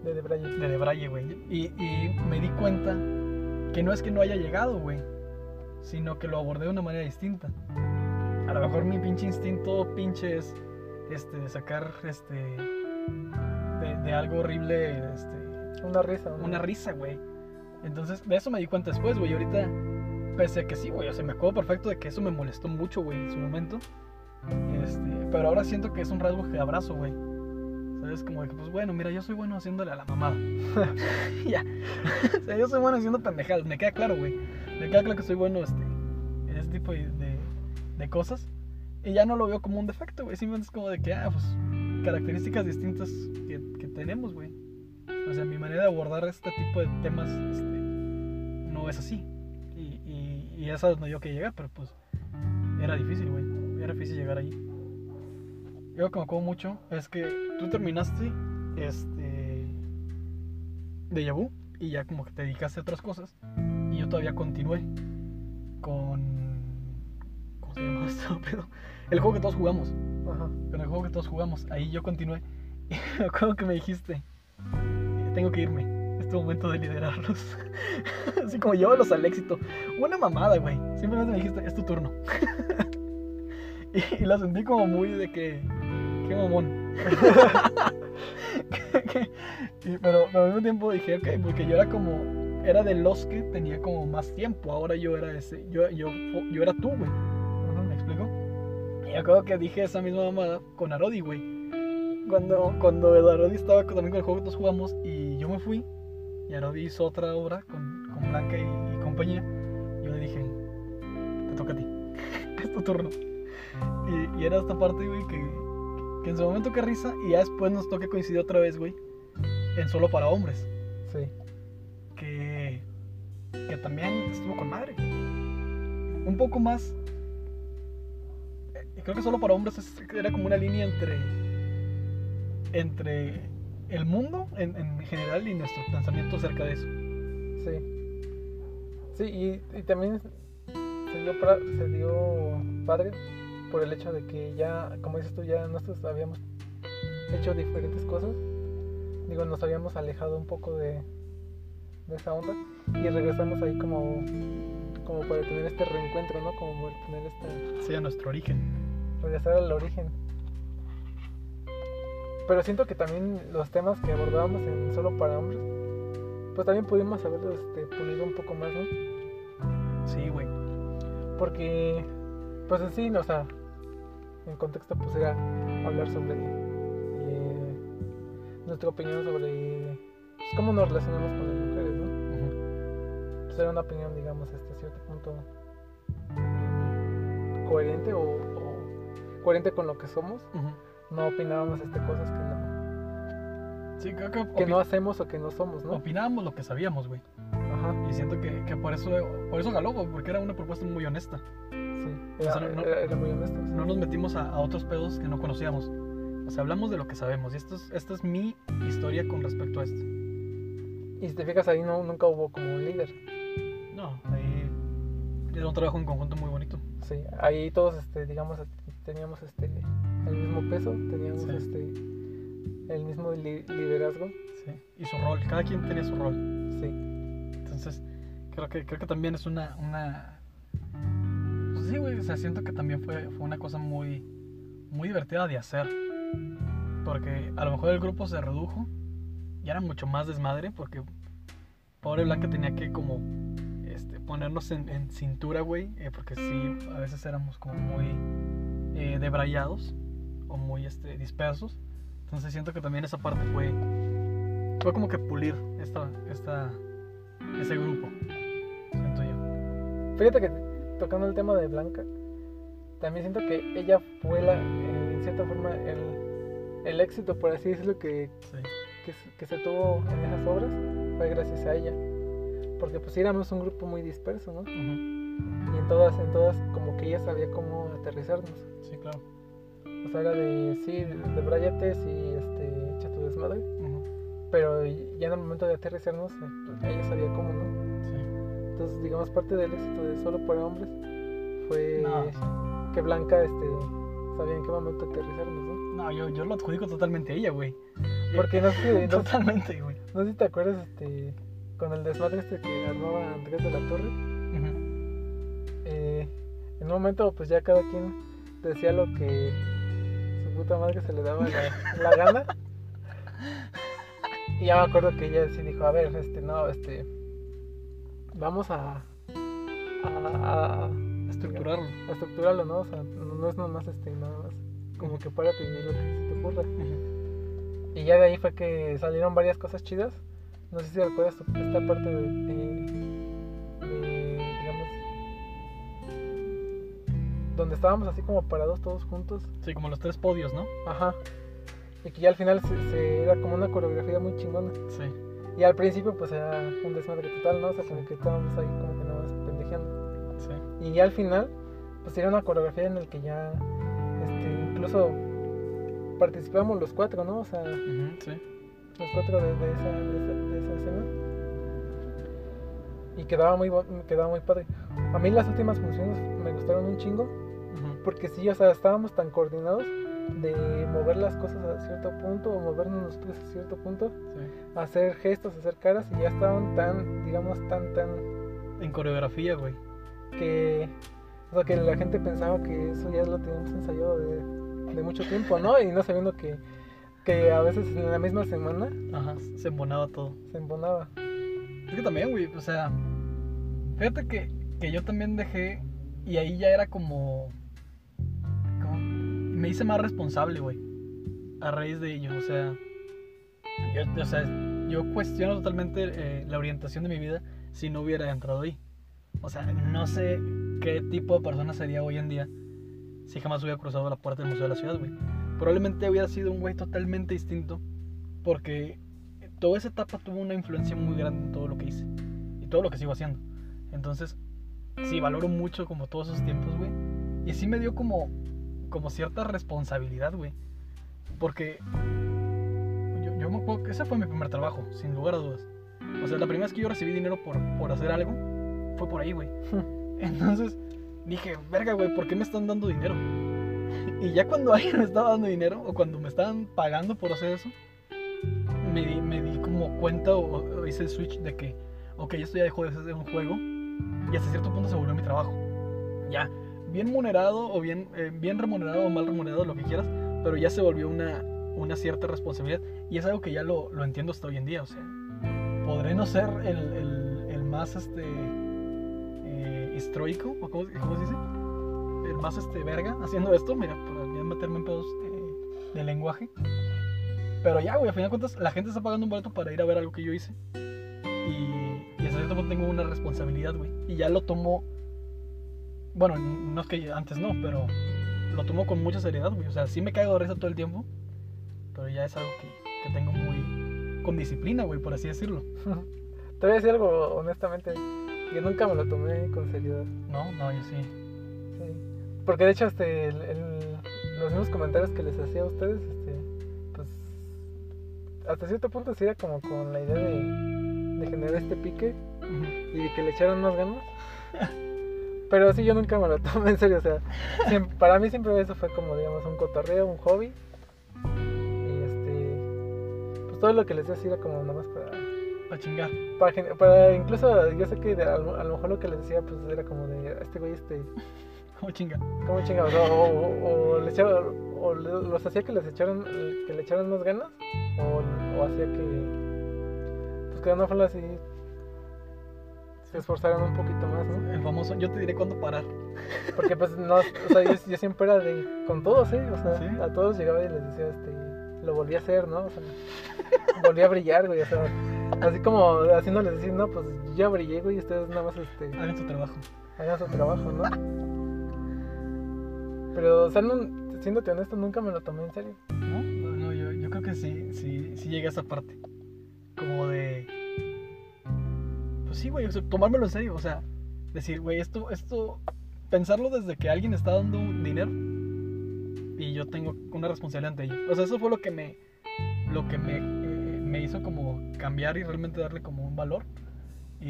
De debraye. de debraye, güey. Y, y me di cuenta que no es que no haya llegado, güey. Sino que lo abordé de una manera distinta. A lo mejor mi pinche instinto pinche es este, de sacar este. De, de algo horrible, este, Una risa, ¿no? una risa, güey. Entonces, de eso me di cuenta después, güey. Ahorita, pese a que sí, güey. O sea, me acuerdo perfecto de que eso me molestó mucho, güey, en su momento. Este, pero ahora siento que es un rasgo que abrazo, güey. ¿Sabes? Como de que, pues bueno, mira, yo soy bueno haciéndole a la mamada. *laughs* ya. *laughs* o sea, yo soy bueno haciendo pendejadas. Me queda claro, güey. Me queda claro que soy bueno este, en ese tipo de, de- de cosas. Y ya no lo veo como un defecto, güey. Simplemente es como de que, ah, pues, características distintas que, que tenemos, güey. O sea, mi manera de abordar este tipo de temas este, no es así. Y, y, y es donde yo quería llegar, pero pues era difícil, güey. Era difícil llegar ahí. Yo lo que me acuerdo mucho es que tú terminaste este de Yabu y ya como que te dedicaste a otras cosas y yo todavía continué con ¿cómo se llama esto? pedo? El juego que todos jugamos Ajá. con el juego que todos jugamos. Ahí yo continué. *laughs* Y me acuerdo que me dijiste, tengo que irme. Es tu momento de liderarlos. *laughs* Así como llévalos al éxito. Una mamada, güey. Simplemente me dijiste, es tu turno. *laughs* y, y la sentí como muy de que, qué mamón. Que- que- y- pero, pero al mismo tiempo dije, ok, porque yo era como, era de los que tenía como más tiempo. Ahora yo era ese, yo, yo, yo era tú, güey. ¿Me acuerdo que dije esa misma mamada con Arodi, güey. Cuando, cuando el Arodi estaba con- también con el juego que todos jugamos y yo me fui, y Arobi hizo otra obra con, con Blanca y, y compañía. Yo le dije, te toca a ti, *laughs* es tu turno. Y, y era esta parte, güey, que, que en su momento que risa y ya después nos toca coincidir otra vez, güey, en solo para hombres. Sí. Que, que también estuvo con madre. Un poco más. Creo que solo para hombres es- era como una línea entre. Entre el mundo en, en general y nuestro pensamiento acerca de eso. Sí. Sí, y, y también se dio, pra- se dio padre por el hecho de que ya, como dices tú, ya nosotros habíamos hecho diferentes cosas. Digo, nos habíamos alejado un poco de, de esa onda y regresamos ahí como, como para tener este reencuentro, ¿no? Como para tener este, Sea nuestro origen. Regresar al origen. Pero siento que también los temas que abordábamos en Solo para Hombres, pues también pudimos haberlos este, pulido un poco más, ¿no? Sí, güey. Porque, pues en sí, o sea, en contexto, pues era hablar sobre eh, nuestra opinión sobre pues, cómo nos relacionamos con las mujeres, ¿no? Ujú. Pues era una opinión, digamos, hasta cierto punto coherente o, o coherente con lo que somos. Ujú. No opinábamos este, cosas que no, Sí, creo que, que no hacemos o que no somos, ¿no? opinábamos lo que sabíamos, güey. Ajá, Y siento que, que por eso por eso galó, porque era una propuesta muy honesta. sí. O sea, Era, no- era- era muy honesto. sí. No nos metimos a, a otros pedos que no conocíamos. O sea, hablamos de lo que sabemos. Y esto es, esta es mi historia con respecto a esto. Y si te fijas ahí, no, nunca hubo como un líder. No, ahí era un trabajo en conjunto muy bonito. Sí, ahí todos, este, digamos, teníamos este, el mismo peso, teníamos Sí. este, el mismo li- liderazgo. Sí. Y su rol, cada quien tenía su rol. Sí, Entonces, creo que, creo que también es una. una... Pues sí, güey. O sea, siento que también fue, fue una cosa muy, muy divertida de hacer. Porque a lo mejor el grupo se redujo y era mucho más desmadre. Porque pobre Blanca tenía que, como, este, ponernos en, en cintura, güey. eh, porque sí, a veces éramos como muy eh, debrayados o muy este, dispersos. Entonces, siento que también esa parte fue. Fue como que pulir esta, esta, ese grupo. Siento yo. Fíjate que tocando el tema de Blanca, también siento que ella fue la, en cierta forma el, el éxito, por así decirlo, que, Sí. que, se- que se tuvo en esas obras, fue gracias a ella. Porque pues éramos un grupo muy disperso, ¿no? Y en todas, en todas como que ella sabía cómo aterrizarnos. Sí, claro. O sea, era de, sí, debráyate, sí, este, echa tu desmadre. Pero ya en el momento de aterrizarnos, eh, ella sabía cómo, ¿no? Sí. Entonces, digamos, parte del éxito de Solo para Hombres fue No, que Blanca este, sabía en qué momento aterrizarnos, ¿no? No, yo, yo lo adjudico totalmente a ella, güey. Porque no sé, *laughs* no, Totalmente, güey. no sé si te acuerdas este, con el desmadre este que armaba Andrés de la Torre. En un momento, pues ya cada quien decía lo que su puta madre se le daba la, la gana. Y ya me acuerdo que ella sí dijo, a ver, este, no, este, vamos a, a, a- Estructurarlo. a estructurarlo, ¿no? O sea, no, no es nomás este, nada más como que párate y lo que se te ocurra. Y ya de ahí fue que salieron varias cosas chidas. No sé si recuerdas esta parte de- de, donde estábamos así como parados todos juntos. Sí, como los tres podios, ¿no? Ajá. Y que ya al final se, se- era como una coreografía muy chingona. Sí. Y al principio pues era un desmadre total, ¿no? O sea, como que estábamos ahí como que nada más pendejeando. Sí. Y ya al final pues era una coreografía en la que ya este, incluso participamos los cuatro, ¿no? O sea, Ujú, Sí. los cuatro de, de esa, de, esa, de esa escena. Y quedaba muy, quedaba muy padre. A mí las últimas funciones me gustaron un chingo. Porque sí, o sea, estábamos tan coordinados de mover las cosas a cierto punto o movernos nosotros a cierto punto, Sí. hacer gestos, hacer caras y ya estaban tan, digamos, tan, tan En coreografía, güey. que, o sea, que la gente pensaba que eso ya lo teníamos ensayado de, de mucho tiempo, ¿no? Y no sabiendo que, que a veces en la misma semana Ajá. Se embonaba todo. se embonaba. Es que también, güey, o sea, fíjate que, que yo también dejé y ahí ya era como me hice más responsable, güey, a raíz de ello, o sea, yo, o sea, yo cuestiono totalmente eh, la orientación de mi vida si no hubiera entrado ahí. O sea, no sé qué tipo de persona sería hoy en día si jamás hubiera cruzado la puerta del Museo de la Ciudad, güey. Probablemente hubiera sido un güey totalmente distinto porque toda esa etapa tuvo una influencia muy grande en todo lo que hice y todo lo que sigo haciendo. Entonces, sí, valoro mucho como todos esos tiempos, güey. Y sí me dio como, como cierta responsabilidad, güey. Porque yo, yo me acuerdo que ese fue mi primer trabajo, sin lugar a dudas. O sea, la primera vez que yo recibí dinero por, por hacer algo fue por ahí, güey. *laughs* Entonces dije, verga, güey, ¿por qué me están dando dinero? *laughs* Y ya cuando alguien me estaba dando dinero o cuando me estaban pagando por hacer eso, me di, me di como cuenta o, o hice el switch de que, ok, esto ya dejó de ser un juego y hasta cierto punto se volvió mi trabajo. Ya, bien remunerado o bien, eh, bien remunerado o mal remunerado, lo que quieras, pero ya se volvió una, una cierta responsabilidad y es algo que ya lo, lo entiendo hasta hoy en día. O sea, podré no ser el, el, el más este, eh, histórico, o cómo, cómo se dice, el más este, verga haciendo esto, mira, para meterme en pedos eh, de lenguaje. Pero ya, güey, a fin de cuentas, la gente está pagando un boleto para ir a ver algo que yo hice. Y, y hasta cierto tengo una responsabilidad, güey. Y ya lo tomo. Bueno, no es que antes no, pero lo tomo con mucha seriedad, güey. O sea, sí me caigo de risa todo el tiempo. Pero ya es algo que, que tengo muy. con disciplina, güey, por así decirlo. *laughs* Te voy a decir algo honestamente, que nunca me lo tomé con seriedad. No, no, yo sí. Sí. Porque de hecho, este, el- el- los mismos comentarios que les hacía a ustedes, este, pues, hasta cierto punto sí era como con la idea de, de generar este pique y de que le echaran más ganas. *laughs* Pero sí, yo nunca me lo tomé en serio, o sea, para mí siempre eso fue como, digamos, un cotorreo, un hobby. Y este, pues todo lo que les decía era como nada más para, A chingar. para, para incluso, yo sé que de- a, lo a lo mejor lo que les decía, pues era como de, este güey, este, Como chinga. ¿Cómo chingados? O, o, o le echaba- o los hacía que les echaran, que le echaran más ganas, o, o hacía que, pues que de una forma así se esforzaran un poquito más, ¿no? El famoso, yo te diré cuándo parar. Porque pues no, o sea, yo, yo siempre era de, con todos, ¿eh? O sea, ¿Sí? a todos llegaba y les decía, este, lo volví a hacer, ¿no? O sea, volví a brillar, güey, o sea, así como haciéndoles decir, no, pues yo ya brillé, güey, y ustedes nada más, este, Hagan tu trabajo. hagan su trabajo, ¿no? Pero, o sea, no, siéndote honesto, nunca me lo tomé en serio. ¿No? No, no, yo, yo creo que sí, sí, sí llega a esa parte. Como de. Pues sí, güey, o sea, tomármelo en serio. O sea, decir, güey, esto, esto. Pensarlo desde que alguien está dando dinero y yo tengo una responsabilidad ante ello. O sea, eso fue lo que me. Lo que me, eh, me hizo como cambiar y realmente darle como un valor. Y,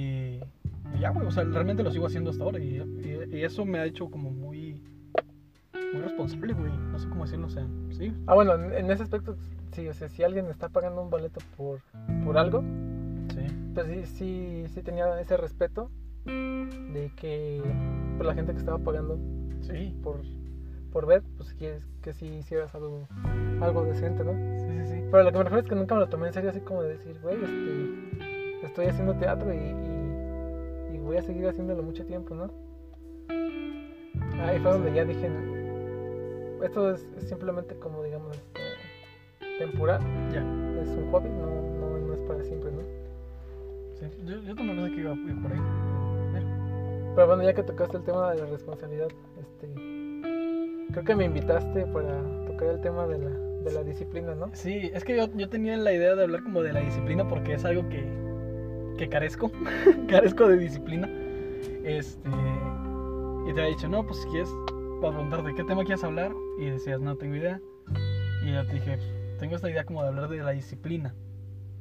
y ya, güey, o sea, realmente lo sigo haciendo hasta ahora. Y, y- y eso me ha hecho como muy. Muy responsable, güey. No sé cómo decirlo, o sea, sí. Ah, bueno, en, ese aspecto, sí, o sea, si alguien está pagando un boleto por, por algo. Pues sí, sí, sí tenía ese respeto de que pues, la gente que estaba pagando Sí. por, por ver, pues que, que sí hicieras algo, algo decente, ¿no? Sí, sí, sí. Pero lo que me refiero es que nunca me lo tomé en serio, así como de decir, güey, este, estoy haciendo teatro y, y, y voy a seguir haciéndolo mucho tiempo, ¿no? Ahí fue donde ya dije, esto es, es simplemente como, digamos, este, temporal, Ya. es un hobby, no, no, no es para siempre, ¿no? Sí. Yo, yo también pensé que iba a ir por ahí. Pero bueno, ya que tocaste el tema de la responsabilidad, este, creo que me invitaste para tocar el tema de la, de la disciplina, ¿no? Sí, es que yo, yo tenía la idea de hablar como de la disciplina porque es algo que, que carezco. *laughs* carezco de disciplina. Este. Y te había dicho, no, pues si quieres, para preguntarte qué tema quieres hablar. Y decías, no tengo idea. Y yo te dije, tengo esta idea como de hablar de la disciplina.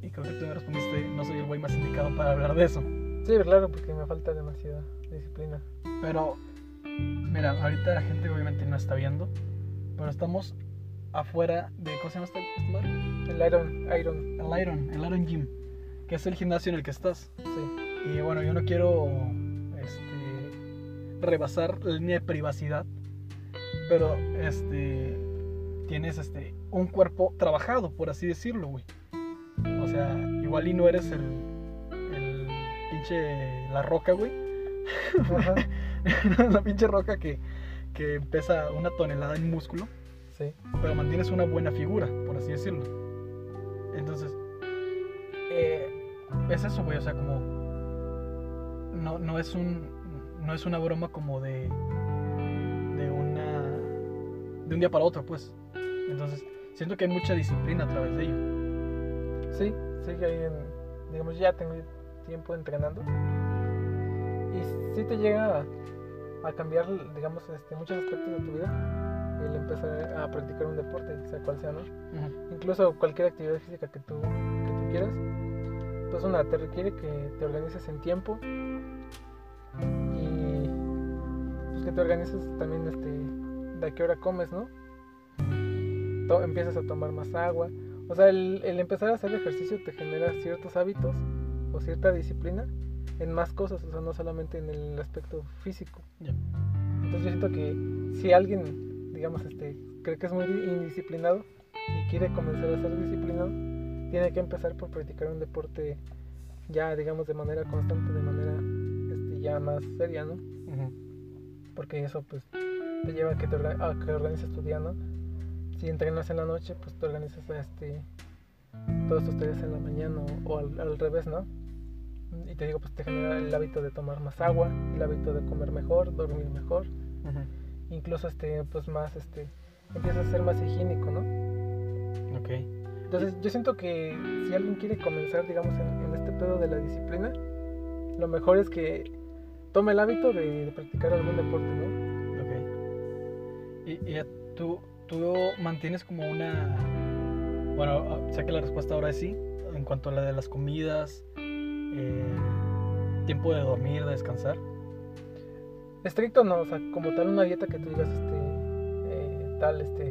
Y creo que tú me respondiste, no soy el güey más indicado para hablar de eso. Sí, claro, porque me falta demasiada disciplina. Pero, mira, ahorita la gente obviamente no está viendo, pero estamos afuera de. ¿Cómo se llama esta, esta madre? El Iron, Iron, El Iron, el Iron Gym, que es el gimnasio en el que estás. sí. Y bueno, yo no quiero este, rebasar la línea de privacidad, pero este, tienes este, un cuerpo trabajado, por así decirlo, güey. O sea, igual y no eres el, el pinche La Roca, güey. *laughs* La pinche roca que, que pesa una tonelada en músculo, sí. pero mantienes una buena figura, por así decirlo. Entonces, eh, es eso, güey, o sea, como no, no es un no es una broma como de de una de un día para otro, pues. Entonces, siento que hay mucha disciplina a través de ello. Sí, que hay en, digamos, ya tengo tiempo entrenando. Y sí te llega a, a cambiar, digamos, este, muchos aspectos de tu vida el empezar a practicar un deporte, sea cual sea, ¿no? Incluso cualquier actividad física que tú, que tú quieras, pues una, te requiere que te organices en tiempo y pues que te organices también este, de a qué hora comes, ¿no? To- empiezas a tomar más agua. O sea, el, el empezar a hacer ejercicio te genera ciertos hábitos o cierta disciplina en más cosas, o sea, no solamente en el aspecto físico. Entonces yo siento que si alguien, digamos, este, cree que es muy indisciplinado y quiere comenzar a ser disciplinado, tiene que empezar por practicar un deporte ya, digamos, de manera constante, de manera este, ya más seria, ¿no? Porque eso, pues, te lleva a que, te a que organices tu día, ¿no? Si entrenas en la noche, pues te organizas este, todos tus tareas en la mañana o, o al, al revés, ¿no? Y te digo, pues te genera el hábito de tomar más agua, el hábito de comer mejor, dormir mejor, incluso este, pues más, este, empiezas a ser más higiénico, ¿no? Ok. Entonces yo siento que si alguien quiere comenzar, digamos, en, en este pedo de la disciplina, lo mejor es que tome el hábito de, de practicar algún deporte, ¿no? Ok. Y, y tú, tú mantienes como una... Bueno, ah, sé que la respuesta ahora es sí, en cuanto a la de las comidas, eh, tiempo de dormir, de descansar. Estricto no, o sea, como tal una dieta que tú digas, este, eh, tal, este,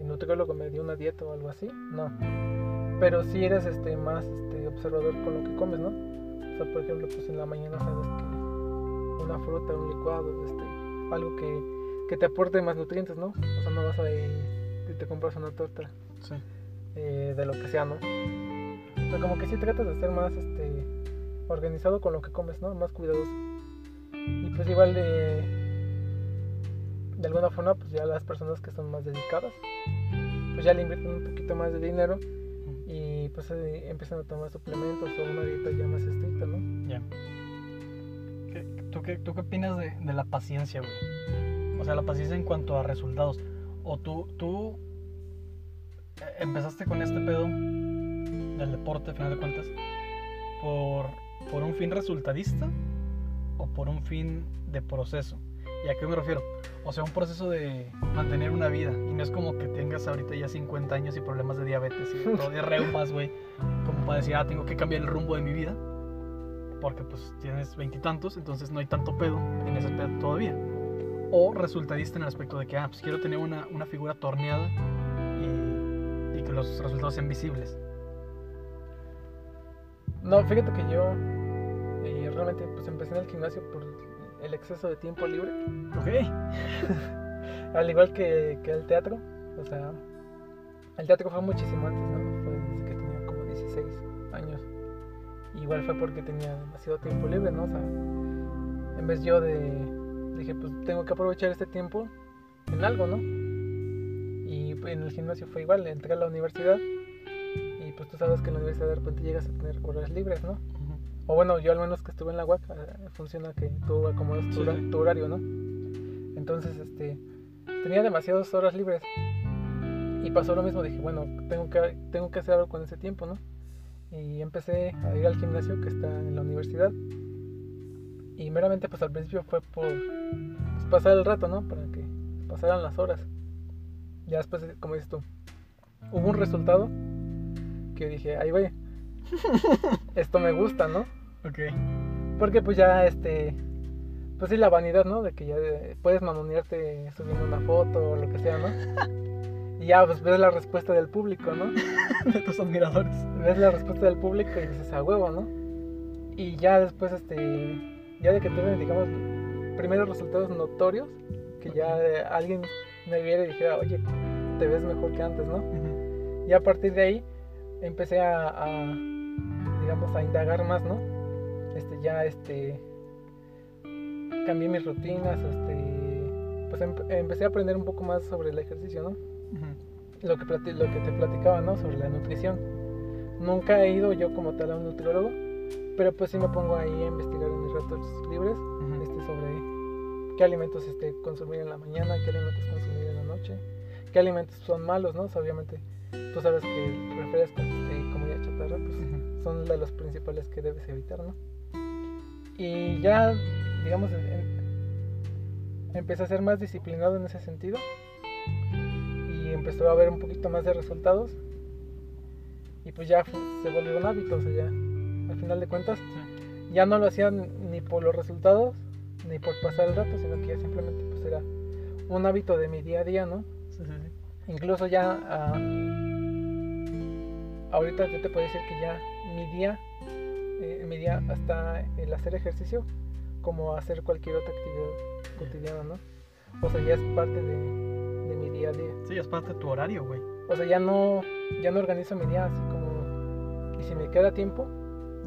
el nutriólogo me dio una dieta o algo así, no. Pero si eres, este, más, este, observador con lo que comes, ¿no? O sea, por ejemplo, pues en la mañana sabes que una fruta, un licuado, este, algo que, que te aporte más nutrientes, ¿no? O sea, no vas a ir y te compras una torta Sí. eh, de lo que sea, ¿no? O sea, como que sí tratas de ser más, este, organizado con lo que comes, ¿no? Más cuidadoso. Y pues igual de, de alguna forma, pues ya las personas que son más dedicadas, pues ya le invierten un poquito más de dinero y pues eh, empiezan a tomar suplementos o una dieta ya más estricta, ¿no? Ya. ¿Qué- ¿Tú qué, ¿Tú qué opinas de, de la paciencia, güey? Sea, la paciencia en cuanto a resultados. O tú, tú eh, empezaste con este pedo del deporte, al final de cuentas, por, por un fin resultadista o por un fin de proceso. ¿Y a qué me refiero? O sea, un proceso de mantener una vida. Y no es como que tengas ahorita ya 50 años y problemas de diabetes y de, de reumas, güey. Como para decir, ah, tengo que cambiar el rumbo de mi vida porque pues tienes veintitantos, entonces no hay tanto pedo en ese pedo todavía. O resultadista en el aspecto de que, ah, pues quiero tener una, una figura torneada y, y que los resultados sean visibles. No, fíjate que yo eh, realmente pues empecé en el gimnasio por el exceso de tiempo libre, Ok. *laughs* al igual que, que el teatro, o sea, el teatro fue muchísimo antes, ¿no? Fue desde que tenía como 16 años. Igual fue porque tenía demasiado tiempo libre, ¿no? O sea, en vez yo de, dije, pues tengo que aprovechar este tiempo en algo, ¿no? Y en el gimnasio fue igual, entré a la universidad y pues tú sabes que en la universidad de repente llegas a tener horas libres, ¿no? O bueno, yo al menos que estuve en la UAC, eh, funciona que tú acomodas tu, Sí, hora- sí. tu horario, ¿no? Entonces, este, tenía demasiadas horas libres. Y pasó lo mismo, dije, bueno, tengo que, tengo que hacer algo con ese tiempo, ¿no? Y empecé a ir al gimnasio que está en la universidad. Y meramente, pues al principio fue por pues, pasar el rato, ¿no? Para que pasaran las horas. Ya después, como dices tú, hubo un resultado que dije, ahí voy. *laughs* Esto me gusta, ¿no? Ok. Porque pues ya este pues sí la vanidad, ¿no? De que ya eh, puedes mamonearte subiendo una foto o lo que sea, ¿no? *laughs* Y ya pues ves la respuesta del público, ¿no? *laughs* De tus admiradores. Ves la respuesta del público y dices a huevo, ¿no? Y ya después este ya de que tuve digamos primeros resultados notorios que ya eh, alguien me viera y dijera, "Oye, te ves mejor que antes", ¿no? Y a partir de ahí empecé a, a, digamos, a indagar más, ¿no? Este, ya, este, cambié mis rutinas, este, pues em- empecé a aprender un poco más sobre el ejercicio, ¿no? Lo que, lo que te platicaba, ¿no? Sobre la nutrición. nunca he ido yo como tal a un nutriólogo, pero pues sí me pongo ahí a investigar en mis ratos libres este, sobre qué alimentos este, consumir en la mañana, qué alimentos consumir en la noche, qué alimentos son malos, ¿no? O sea, obviamente tú sabes que el refresco, este, comida chatarra, pues son de los principales que debes evitar, ¿no? Y ya, digamos, empecé a ser más disciplinado en ese sentido y empezó a haber un poquito más de resultados y pues ya se volvió un hábito, o sea, ya al final de cuentas Sí. ya no lo hacían ni por los resultados ni por pasar el rato, sino que ya simplemente pues era un hábito de mi día a día, ¿no? Sí, sí, sí. Incluso ya ah, ahorita yo te puedo decir que ya mi día, eh, mi día hasta el hacer ejercicio como hacer cualquier otra actividad cotidiana, ¿no? O sea, ya es parte de, de mi día a día. Sí, es parte de tu horario, güey. O sea, ya no, ya no organizo mi día así como, y si me queda tiempo.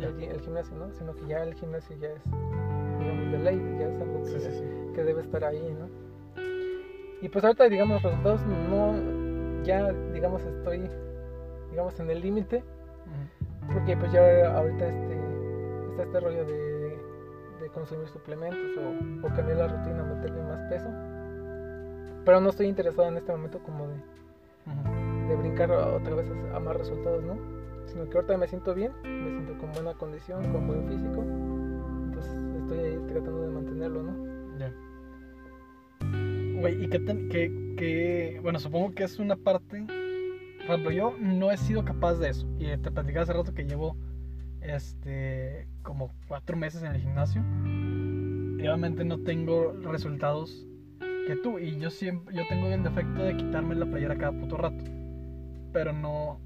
El, gi- el gimnasio, ¿no? Sino que ya el gimnasio ya es, digamos, de ley, ya es algo que, Sí, sí, sí. que debe estar ahí, ¿no? Y pues ahorita, digamos, los resultados no, ya, digamos, estoy, digamos, en el límite, porque pues ya ahorita este, está este rollo de, de consumir suplementos o, o cambiar la rutina, meterle más peso. Pero no estoy interesado en este momento como de, de brincar otra vez a más resultados, ¿no? Sino que ahorita me siento bien, me siento con buena condición, con buen físico. Entonces estoy ahí tratando de mantenerlo, ¿no? Ya. Güey, ¿y qué, tan- qué- qué- Bueno, supongo que es una parte... Por ejemplo, yo no he sido capaz de eso. Y te platicaba hace rato que llevo este, como cuatro meses en el gimnasio. Y obviamente no tengo resultados que tú. Y yo siempre, yo tengo el defecto de quitarme la playera cada puto rato. Pero no...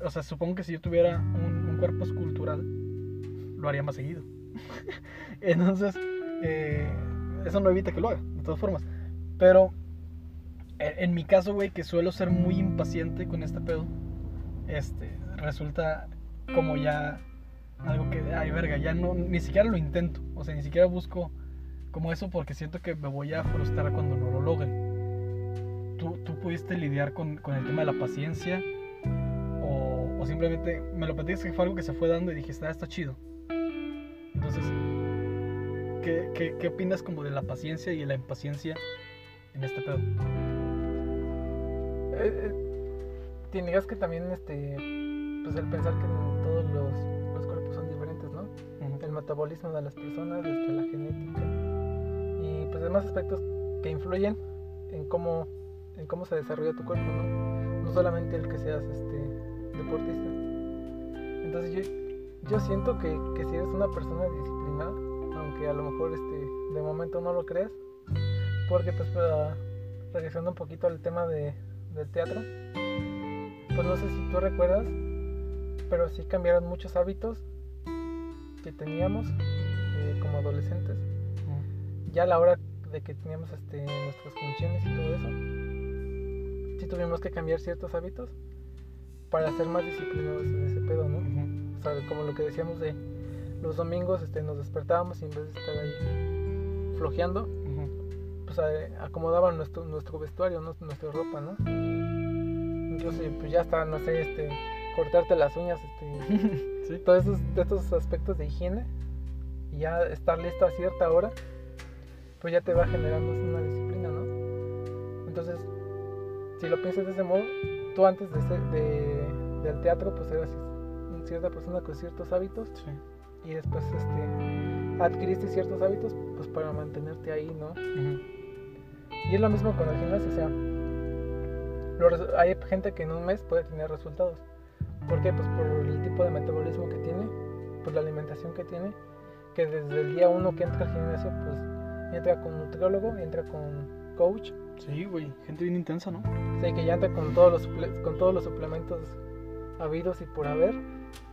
O sea, supongo que si yo tuviera un, un cuerpo escultural, lo haría más seguido. *laughs* Entonces, eh, eso no evita que lo haga, de todas formas. Pero en, en mi caso, güey, que suelo ser muy impaciente con este pedo, este, resulta como ya algo que, ay, verga, ya no, ni siquiera lo intento. O sea, ni siquiera busco como eso porque siento que me voy a frustrar cuando no lo logre. ¿Tú, tú pudiste lidiar con, con el tema de la paciencia? O, simplemente me lo platicas que fue algo que se fue dando y dijiste, ah, está chido. Entonces, ¿qué, qué, qué opinas como de la paciencia y de la impaciencia en este pedo? Eh, eh, que también este pues el pensar que todos los, los cuerpos son diferentes, ¿no? El metabolismo de las personas, este, la genética y pues demás aspectos que influyen en cómo en cómo se desarrolla tu cuerpo, ¿no? No solamente el que seas este deportista. Entonces yo, yo siento que, que si eres una persona disciplinada, aunque a lo mejor este de momento no lo creas, porque pues para, regresando un poquito al tema de, del teatro, pues no sé si tú recuerdas, pero sí cambiaron muchos hábitos que teníamos eh, como adolescentes. Ya a la hora de que teníamos este, nuestras funciones y todo eso, sí tuvimos que cambiar ciertos hábitos para ser más disciplinados en ese pedo, ¿no? O sea, como lo que decíamos de los domingos este, nos despertábamos y en vez de estar ahí flojeando, pues eh, acomodaban nuestro, nuestro vestuario, ¿no? nuestra ropa, ¿no? Incluso pues ya está, no sé, este, cortarte las uñas, este, *laughs* Sí. todos esos, estos aspectos de higiene y ya estar listo a cierta hora, pues ya te va generando una disciplina, ¿no? Entonces, si lo piensas de ese modo, tú antes de, ser- de- del teatro, pues eras cierta persona con ciertos hábitos Sí. y después este, adquiriste ciertos hábitos pues para mantenerte ahí, ¿no? Y es lo mismo con el gimnasio, o sea, los hay gente que en un mes puede tener resultados. ¿Por qué? Pues por el tipo de metabolismo que tiene, por la alimentación que tiene, que desde el día uno que entra al gimnasio, pues entra con nutriólogo, entra con coach, Sí, güey, gente bien intensa, ¿no? sea, que ya entra con todos los, con todos los suplementos habidos y por haber,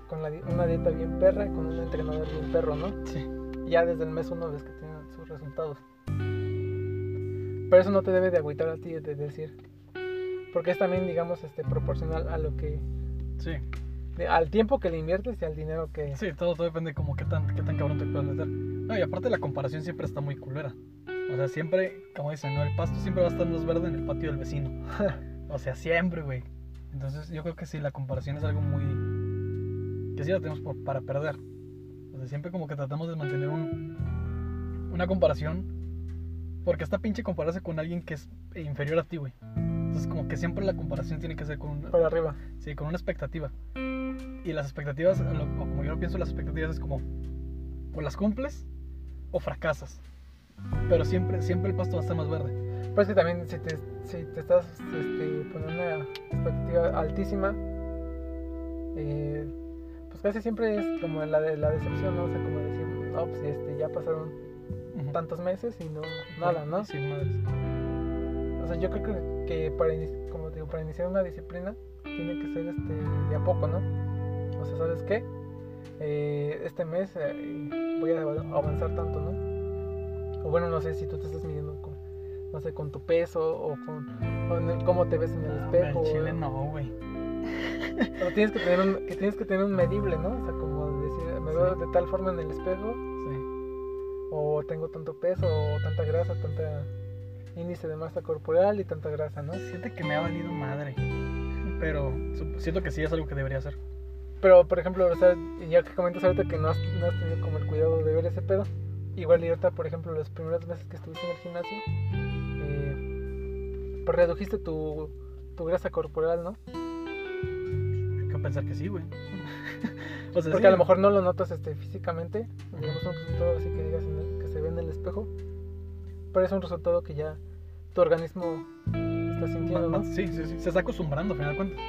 con la una dieta bien perra, con un entrenador bien perro, ¿no? Sí. ya desde el mes uno ves que tienen sus resultados. Pero eso no te debe de agüitar a ti de decir. Porque es también, digamos, este, proporcional a lo que. Sí. de- al tiempo que le inviertes y al dinero que. Sí, todo, todo depende como qué tan, qué tan cabrón te puedes meter. No, y aparte la comparación siempre está muy culera. O sea, siempre, como dicen, ¿no? El pasto siempre va a estar más verde en el patio del vecino. *laughs* o sea, siempre, güey. Entonces yo creo que sí, la comparación es algo muy, que sí la tenemos por- para perder. O sea, siempre como que tratamos de mantener un, una comparación. Porque esta pinche compararse con alguien que es inferior a ti, güey. Entonces como que siempre la comparación tiene que ser con, Por arriba. sí, con una expectativa. Y las expectativas, lo- o como yo lo pienso, las expectativas es como o las cumples o fracasas. Pero siempre, siempre el pasto va a estar más verde. Pues que también si te, si te estás este, poniendo una expectativa altísima, eh, pues casi siempre es como la de la decepción, ¿no? O sea, como decir, no, pues este, ya pasaron tantos meses y no, nada, ¿no? Sí, madres. O sea, yo creo que, que para, como digo, para iniciar una disciplina tiene que ser este, de a poco, ¿no? O sea, ¿sabes qué? Eh, este mes eh, voy a av- avanzar tanto, ¿no? O bueno, no sé si tú te estás midiendo no sé, con tu peso o con el- cómo te ves en el No, espejo. en Chile no, güey. *laughs* o tienes que tener un, que tienes que tener un medible, ¿no? O sea, como decir, me veo Sí. de tal forma en el espejo Sí. o tengo tanto peso o tanta grasa, tanta índice de masa corporal y tanta grasa, ¿no? Siente que me ha valido madre. Pero siento que sí es algo que debería hacer. Pero, por ejemplo, o sea, ya que comentas ahorita que no has, no has tenido como el cuidado de ver ese pedo, igual y ahorita, por ejemplo, las primeras veces que estuviste en el gimnasio, redujiste tu, tu grasa corporal, ¿no? Hay que pensar que sí, güey. *laughs* o sea, Porque sí, a lo mejor no lo notas este, físicamente, digamos un resultado así que digas el- que se ve en el espejo, pero es un resultado que ya tu organismo está sintiendo, ma- ¿no? ma- Sí, sí, sí. Se está acostumbrando, al final de cuentas.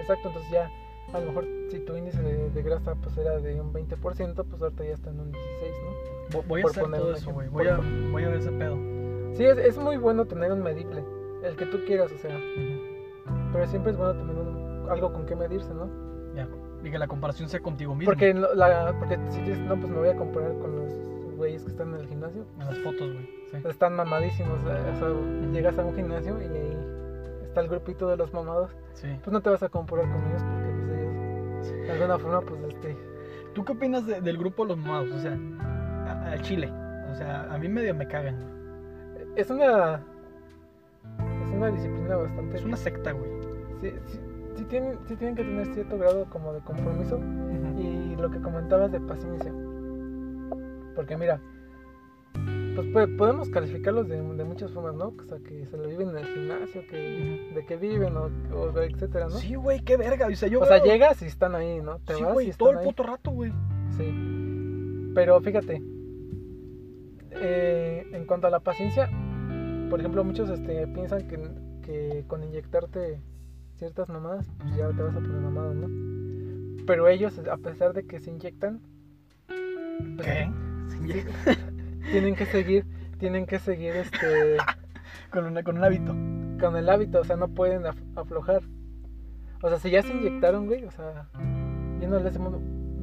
Exacto, entonces ya a lo mejor si tu índice de, de grasa pues era de un 20%, pues ahorita ya está en un 16, ¿no? Vo- Voy a Por hacer todo eso, güey. Voy a, voy a ver ese pedo. Sí, es, es muy bueno tener un medible, el que tú quieras, o sea, Ujú. pero siempre es bueno tener un- algo con qué medirse, ¿no? Ya. Y que la comparación sea contigo mismo. Porque, la, porque si dices, no, pues me voy a comparar con los güeyes que están en el gimnasio, En las fotos, güey. Sí. están mamadísimos, o sea, llegas a un gimnasio y ahí está el grupito de los mamados, sí. pues no te vas a comparar con ellos porque pues ellos, de alguna forma, pues este... ¿Tú qué opinas de- del grupo Los Mamados? O sea, al Chile. O sea, a mí medio me cagan. Es una... Es una disciplina bastante... Es una secta, güey. Sí, sí, sí tienen, sí tienen que tener cierto grado como de compromiso y lo que comentabas de paciencia. Porque mira, pues po- podemos calificarlos de, de muchas formas, ¿no? O sea, que se lo viven en el gimnasio, que de que viven o, o etcétera, ¿no? Sí, güey, qué verga. O sea, yo o sea, veo- llegas y están ahí, ¿no? Te Sí, vas y güey, están todo el ahí. puto rato, güey. Sí. Pero fíjate, eh, en cuanto a la paciencia, por ejemplo, muchos este, piensan que, que con inyectarte ciertas mamadas, pues ya te vas a poner mamado, ¿no? Pero ellos, a pesar de que se inyectan, pues, ¿Qué? *laughs* tienen que seguir, tienen que seguir este *laughs* con, una, con un hábito. con el hábito, o sea, no pueden af- aflojar. O sea, si ya se inyectaron, güey, o sea, viendo desde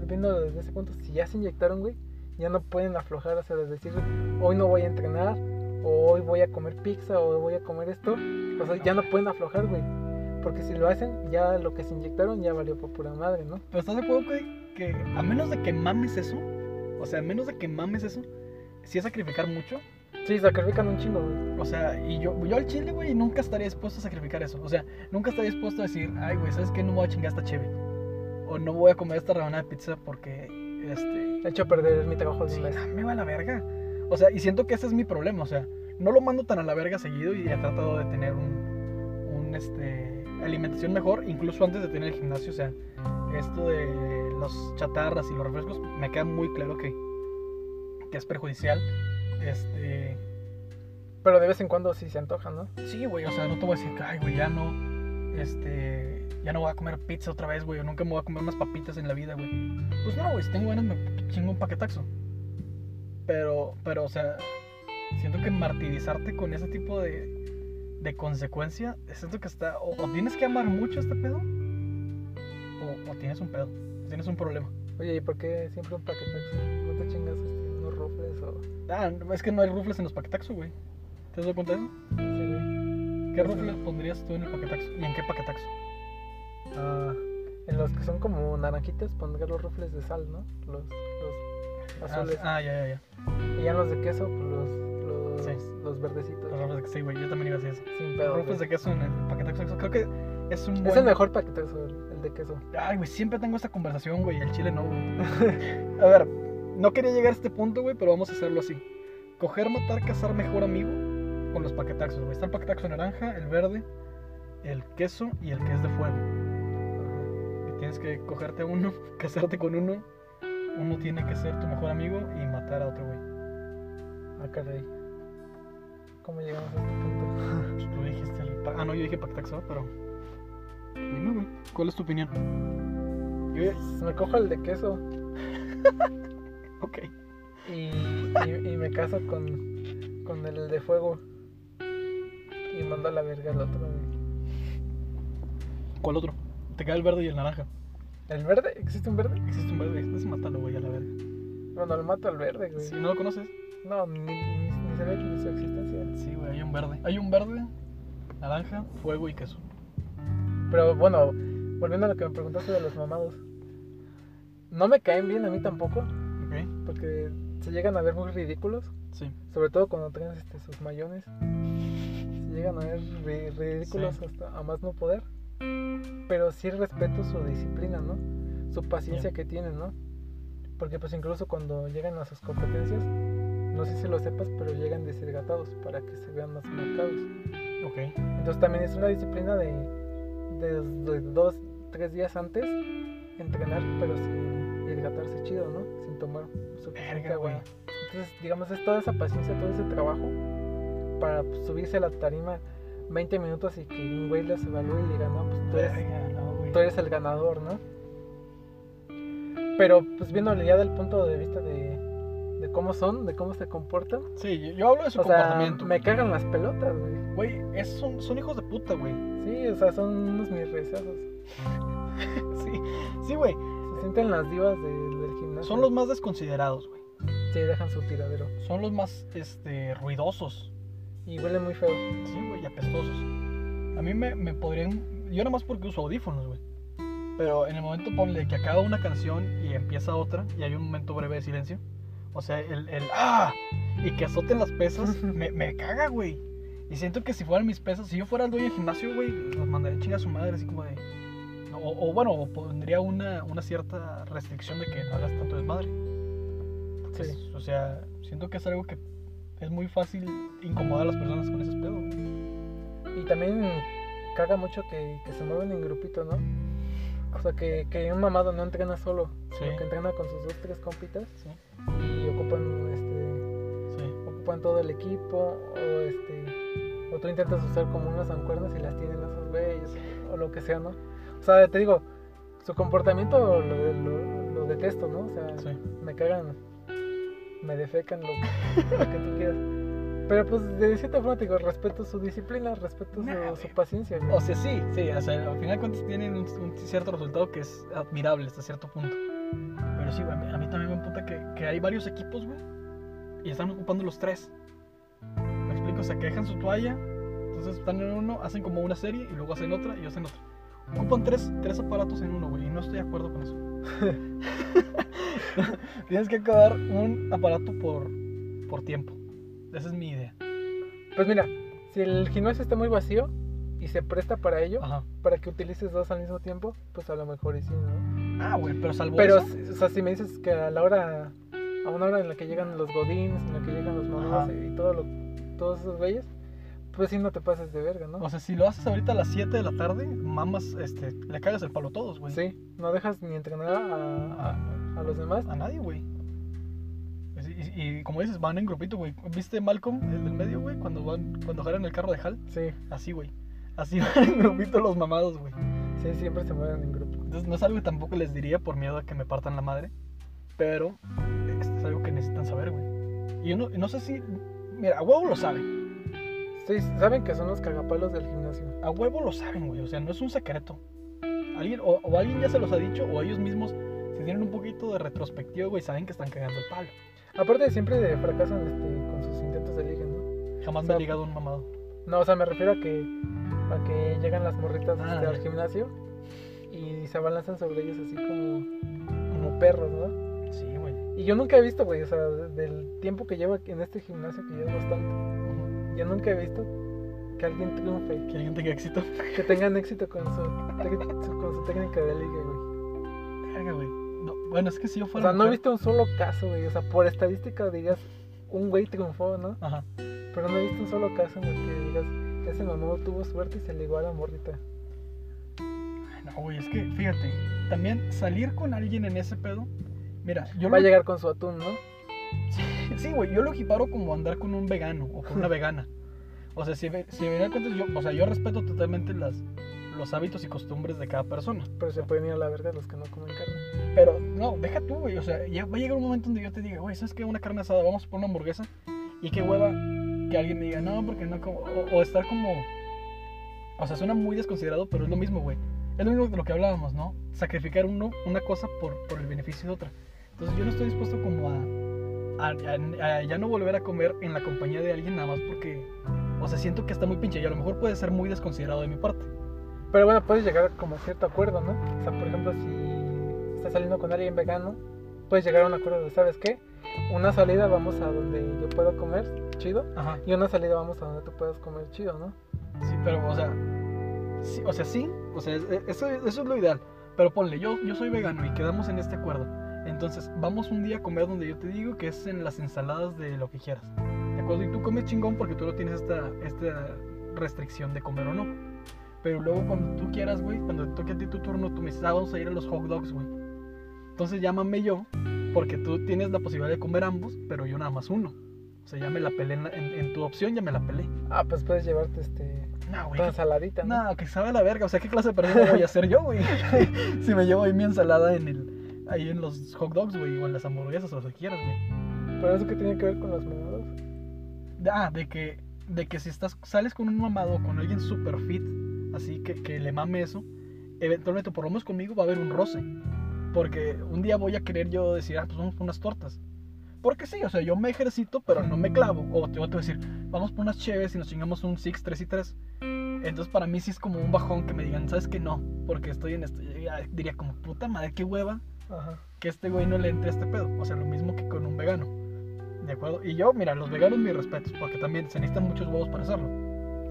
viendo desde ese punto, si ya se inyectaron, güey, ya no pueden aflojar, o sea, de decir, hoy no voy a entrenar, o hoy voy a comer pizza, o hoy voy a comer esto, o sea, ya no pueden aflojar, güey. Porque si lo hacen, ya lo que se inyectaron ya valió por pura madre, ¿no? Pero ¿estás de acuerdo, güey? Que a menos de que mames eso, o sea, a menos de que mames eso, si es sacrificar mucho. Sí, sacrifican un chingo, güey. O sea, y yo, yo al chile, güey, nunca estaría dispuesto a sacrificar eso. O sea, nunca estaría dispuesto a decir, ay, güey, ¿sabes qué? No me voy a chingar esta cheve. O no voy a comer esta rebanada de pizza porque, este, He hecho perder mi trabajo de Sí, mes. me va la verga. O sea, y siento que ese es mi problema. O sea, no lo mando tan a la verga seguido y he tratado de tener un, un este, alimentación mejor, incluso antes de tener el gimnasio. O sea, esto de los chatarras y los refrescos me queda muy claro que, que es perjudicial. Este, Pero de vez en cuando sí se antoja, ¿no? sí, güey, o sea, no te voy a decir ay, güey, ya no, este, ya no voy a comer pizza otra vez, güey, o nunca me voy a comer unas papitas en la vida, güey. Pues no, güey, si tengo ganas me chingo un paquetaxo. Pero, pero, o sea, siento que martirizarte con ese tipo de, de consecuencia, siento que está, o, o tienes que amar mucho este pedo, o, o tienes un pedo, tienes un problema. Oye, ¿y por qué siempre un paquetaxo? ¿No te chingas este, unos rufles o...? Ah, es que no hay rufles en los paquetaxos, güey. ¿Te has dado cuenta de eso? Sí, güey. ¿Qué rufles pondrías tú en el paquetaxo? ¿Y en qué paquetaxo? Ah, en los que son como naranjitas pondré los rufles de sal, ¿no? Los, los azules. Ah, ah, ya, ya, ya. Y ya los de queso, pues los, los, Sí. los verdecitos. Los rufles de sí, güey, yo también iba a decir eso. Sin Los pedo. rufles güey. de queso en el paquetaxo. Creo que es un Es buen... el mejor paquetazo, el, de queso. Ay, güey, siempre tengo esta conversación, güey, el chile no, güey. a ver, no quería llegar a este punto, güey, pero vamos a hacerlo así. Coger, matar, cazar mejor amigo con los paquetaxos, güey. Está el paquetaxo naranja, el verde, el queso y el que es de fuego. Tienes que cogerte uno, *laughs* casarte con uno. Uno tiene que ser tu mejor amigo y matar a otro, güey. Ah, caray. ¿Cómo llegamos a este punto? Pues *laughs* tú dijiste el... Ah, no, yo dije paquetaxo, pero... Dime, güey, ¿cuál es tu opinión? Yo ya- Me cojo el de queso *laughs* Ok. y, y, y me caso con, con el de fuego. Y mando a la verga al otro, güey. ¿Cuál otro? Te queda el verde y el naranja. ¿El verde? ¿Existe un verde? Existe un verde, es matalo, güey, a la verga. Bueno, lo mato al verde, güey. Si no lo conoces, No, ni, ni, ni se ve ni su existencia. sí, güey, hay un verde. Hay un verde, naranja, fuego y queso. Pero bueno, volviendo a lo que me preguntaste de los mamados. No me caen bien a mí tampoco, ¿Ok? porque se llegan a ver muy ridículos. Sí. Sobre todo cuando traen este, sus mayones. Se llegan a ver ri- ridículos Sí. hasta a más no poder. Pero sí respeto su disciplina, ¿no? Su paciencia que tienen, ¿no? Porque pues incluso cuando llegan a sus competencias, no sé si lo sepas, pero llegan deshidratados para que se vean más marcados. Ok. Entonces también es una disciplina de, de, de dos, tres días antes entrenar, pero sin hidratarse chido, ¿no? Sin tomar suficiente agua. Entonces, digamos, es toda esa paciencia, todo ese trabajo para pues, subirse a la tarima 20 minutos y que un güey los evalúe y diga, no, pues tú eres, no, güey. tú eres el ganador, ¿no? Pero pues viéndole ya del punto de vista de, de cómo son, de cómo se comportan, Sí, yo, yo hablo de su o sea, comportamiento. me cagan las pelotas, güey. Güey, son, son hijos de puta, güey. Sí, o sea, son unos mis rezazos. *laughs* Sí, sí, güey. Se sienten las divas de- del gimnasio. Son los más desconsiderados, güey. Sí, dejan su tiradero. Son los más, este, ruidosos. Y huelen muy feo. Sí, güey, y apestosos. A mí me, me podrían. Yo nada más porque uso audífonos, güey. Pero en el momento ponle que acaba una canción y empieza otra y hay un momento breve de silencio. O sea, el, el ¡ah! Y que azoten las pesas, *laughs* me, me caga, güey. Y siento que si fueran mis pesas, si yo fuera el dueño del gimnasio, güey, los mandaría a chingar a su madre, así como de. O, o bueno, o pondría una, una cierta restricción de que no hagas tanto desmadre. Porque, Sí. es- o sea, siento que es algo que es muy fácil incomodar a las personas con esos pedos. Y también caga mucho que, que se mueven en grupito, ¿no? O sea, que, que un mamado no entrena solo, sino que entrena con sus dos, tres compitas Sí, y ocupan, este, sí. ocupan todo el equipo o, este, o tú intentas usar como unas mancuernas y las tienen esos güeyes o lo que sea, ¿no? O sea, te digo, su comportamiento lo, lo- lo detesto, ¿no? O sea, me cagan, me defecan lo, lo que tú quieras. Pero pues de cierta forma te digo, respeto su disciplina, respeto Nah, su, su paciencia. güey. O sea, sí, sí, o sea, al final de cuentas tienen un, un cierto resultado que es admirable hasta cierto punto. Pero sí, güey, a mí, a mí también me emputa que, que hay varios equipos, güey, y están ocupando los tres. ¿Me explico? O sea, que dejan su toalla, entonces están en uno, hacen como una serie y luego hacen otra y hacen otra. Ocupan tres, tres aparatos en uno, güey, y no estoy de acuerdo con eso. *laughs* Tienes que acabar un aparato por, por tiempo. Esa es mi idea. Pues mira, si el gimnasio está muy vacío y se presta para ello, Ajá. para que utilices dos al mismo tiempo, pues a lo mejor y sí, ¿no? Ah, güey, pero salvo Pero, eso. o sea, si me dices que a la hora, a una hora en la que llegan los godines, en la que llegan los mamás y todo lo, todos esos güeyes, pues sí no te pases de verga, ¿no? O sea, si lo haces ahorita a las 7 de la tarde, mamas, este, le cagas el palo a todos, güey. Sí, no dejas ni entrenar a, A, a los demás. a nadie, güey. Y, y- y como dices, van en grupito, güey. ¿Viste Malcolm, el del medio, güey? Cuando van, cuando jalan el carro de Hal. Sí, Así, güey. Así *laughs* van en grupito los mamados, güey. sí, siempre se mueven en grupo. Entonces no es algo que tampoco les diría por miedo a que me partan la madre. Pero este, es algo que necesitan saber, güey. Y yo no, no sé si... Mira, a huevo lo saben. Sí, saben que son los cagapalos del gimnasio. A huevo lo saben, güey. O sea, no es un secreto. Alguien, o, o alguien ya se los ha dicho, o ellos mismos, si tienen un poquito de retrospectiva, güey, saben que están cagando el palo. Aparte, siempre fracasan este, con sus intentos de ligue, ¿no? Jamás O me sea, he ligado a un mamado. No, o sea, me refiero a que, a que llegan las morritas Ah. este, al gimnasio y se abalanzan sobre ellos así como, como perros, ¿no? Sí, güey. Y yo nunca he visto, güey, o sea, del tiempo que llevo en este gimnasio, que ya es bastante, yo nunca he visto que alguien triunfe, Que alguien tenga éxito. *laughs* que tengan éxito con su, con su técnica de ligue, güey. Verga, güey. No, bueno, es que si yo O fuera. sea, no he visto un solo caso, güey. O sea, por estadística digas, un güey triunfó, ¿no? Ajá. Pero no he visto un solo caso en el que digas, ese mamá tuvo suerte y se ligó a la morrita. Ay, No, güey, es que fíjate. También salir con alguien en ese pedo. Mira, yo Va a llegar con su atún, ¿no? Sí, güey, yo lo equiparo como andar con un vegano o con una *laughs* vegana. O sea, si, si me cuenta, yo, o sea, yo respeto totalmente las, los hábitos y costumbres de cada persona. Pero se pueden ir a la verga los que no comen carne. Pero, no, deja tú, güey. O sea, ya va a llegar un momento donde yo te diga, güey, ¿sabes qué? Una carne asada, vamos por una hamburguesa. Y qué hueva que alguien me diga, no, porque no como. O, o estar como. O sea, suena muy desconsiderado, pero es lo mismo, güey. Es lo mismo de lo que hablábamos, ¿no? Sacrificar uno, una cosa por, por el beneficio de otra. Entonces yo no estoy dispuesto como a, a, a- a ya no volver a comer en la compañía de alguien nada más porque. O sea, siento que está muy pinche y a lo mejor puede ser muy desconsiderado de mi parte. Pero bueno, puedes llegar como a cierto acuerdo, ¿no? O sea, por ejemplo, si estás saliendo con alguien vegano, puedes llegar a un acuerdo de, ¿sabes qué? Una salida vamos a donde yo puedo comer, chido. Ajá. Y una salida vamos a donde tú puedas comer, chido, ¿no? Sí, pero, o sea, sí, o sea, sí, o sea, es- eso, eso es lo ideal. Pero ponle, yo, yo soy vegano y quedamos en este acuerdo. Entonces, vamos un día a comer donde yo te digo que es en las ensaladas de lo que quieras. ¿De acuerdo? Y tú comes chingón porque tú no tienes esta, esta restricción de comer o no. Pero luego cuando tú quieras, güey, cuando te toque a ti tu turno, tú me dices, ah, vamos a ir a los hot dogs, güey. Entonces llámame yo, porque tú tienes la posibilidad de comer ambos, pero yo nada más uno. O sea, ya me la pelé en, la- en- en tu opción, ya me la pelé. Ah, pues puedes llevarte este. No, güey, ensaladita, ¿no? no, que sabe la verga. O sea, ¿qué clase de persona voy a ser yo, güey? *laughs* si me llevo ahí mi ensalada en el, ahí en los hot dogs, güey, o en las hamburguesas o lo que quieras, güey. Pero eso que tiene que ver con los mamados. Ah, de que, de que si estás, sales con un mamado o con alguien super fit, así que, que le mame eso, eventualmente, por lo menos conmigo, va a haber un roce. Porque un día voy a querer yo decir, ah, pues vamos por unas tortas. Porque sí, o sea, yo me ejercito, pero no me clavo. O te voy a decir, vamos por unas cheves y nos chingamos un 6, 3 y 3. Entonces para mí sí es como un bajón que me digan, ¿sabes qué? No, porque estoy en esto. Yo diría como, puta madre, qué hueva Ajá. que este güey no le entre a este pedo. O sea, lo mismo que con un vegano. ¿De acuerdo? Y yo, mira, los veganos mis respetos, porque también se necesitan muchos huevos para hacerlo.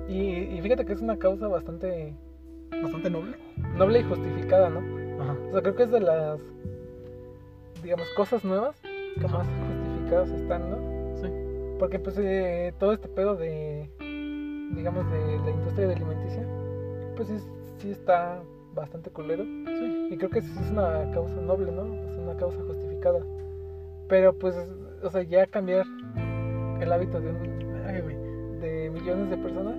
Y, y fíjate que es una causa bastante Bastante noble. noble y justificada, ¿no? Ajá. O sea, creo que es de las, digamos, cosas nuevas que más justificadas están, ¿no? Sí. Porque pues eh, todo este pedo de, digamos, de la industria de alimenticia, pues sí está bastante culero. Sí. Y creo que sí es una causa noble, ¿no? Es una causa justificada. Pero pues, o sea, ya cambiar el hábito de, un- de millones de personas,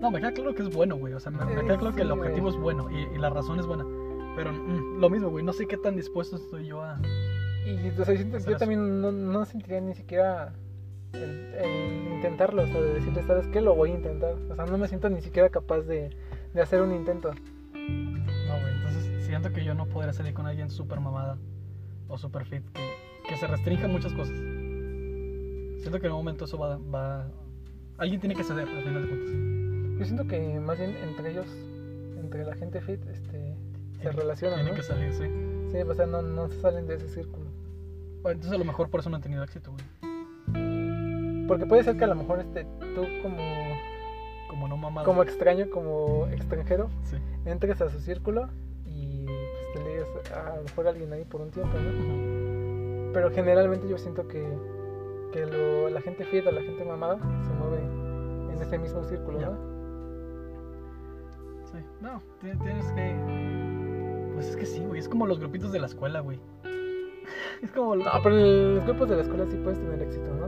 No, me queda claro que es bueno, güey. O sea, me, me Eh, queda claro que el sí, objetivo güey. es bueno y, y la razón es buena. Pero mm, lo mismo, güey. No sé qué tan dispuesto estoy yo a. Y o sea, yo eso. también no, no sentiría ni siquiera el, el intentarlo, o sea, de decirle, ¿sabes qué? Lo voy a intentar. O sea, no me siento ni siquiera capaz de, de hacer un intento. Siento que yo no podría salir con alguien súper mamada o súper fit que, que se restrinja muchas cosas. Siento que en un momento eso va. va... Alguien tiene que ceder, al final de cuentas. Yo siento que más bien entre ellos, entre la gente fit, este, se relacionan, Tiene ¿no? que salir, sí. Sí, o sea, no, no se salen de ese círculo. Bueno, Entonces a lo mejor por eso no han tenido éxito, güey. Porque puede ser que a lo mejor este, tú como, Como no mamada. como extraño, como extranjero, Sí. entres a su círculo a lo mejor alguien ahí por un tiempo, ¿no? Pero generalmente yo siento que, que lo- la gente fiel, la gente mamada, se mueve en ese mismo círculo. ¿no? Sí. No, ti- tienes que. Pues es que sí, güey. Es como los grupitos de la escuela, güey. *laughs* es como. No, pero los grupos de la escuela sí puedes tener éxito, ¿no?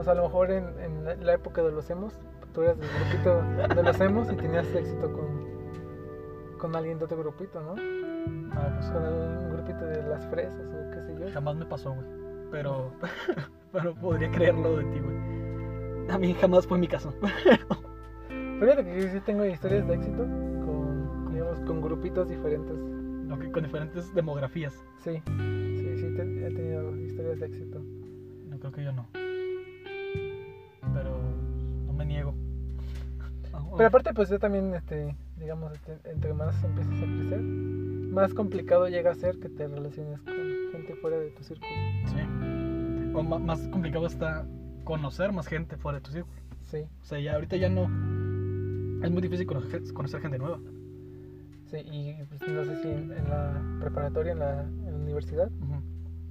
O sea, a lo mejor en, en la- época de los emos, tú eras del grupito de los emos y tenías éxito con, con alguien de otro grupito, ¿no? No, pues Con un grupito de las fresas o qué sé yo. jamás me pasó, güey. Pero. *laughs* pero podría creerlo de ti, güey. A mí jamás fue mi caso. *laughs* Fíjate que sí tengo historias de éxito con, digamos, con grupitos diferentes. Que- con diferentes demografías. Sí, sí, sí, te- he tenido historias de éxito. No creo que yo no. Pero no me niego. Ah, Pero aparte, pues yo también, este, digamos, este, entre más empiezas a crecer, más complicado llega a ser que te relaciones con gente fuera de tu círculo. Sí. O más complicado está conocer más gente fuera de tu círculo. Sí, O sea, ya ahorita ya no. es muy difícil conocer, conocer gente nueva. Sí, y pues, no sé si en, en la preparatoria, en la, en la universidad,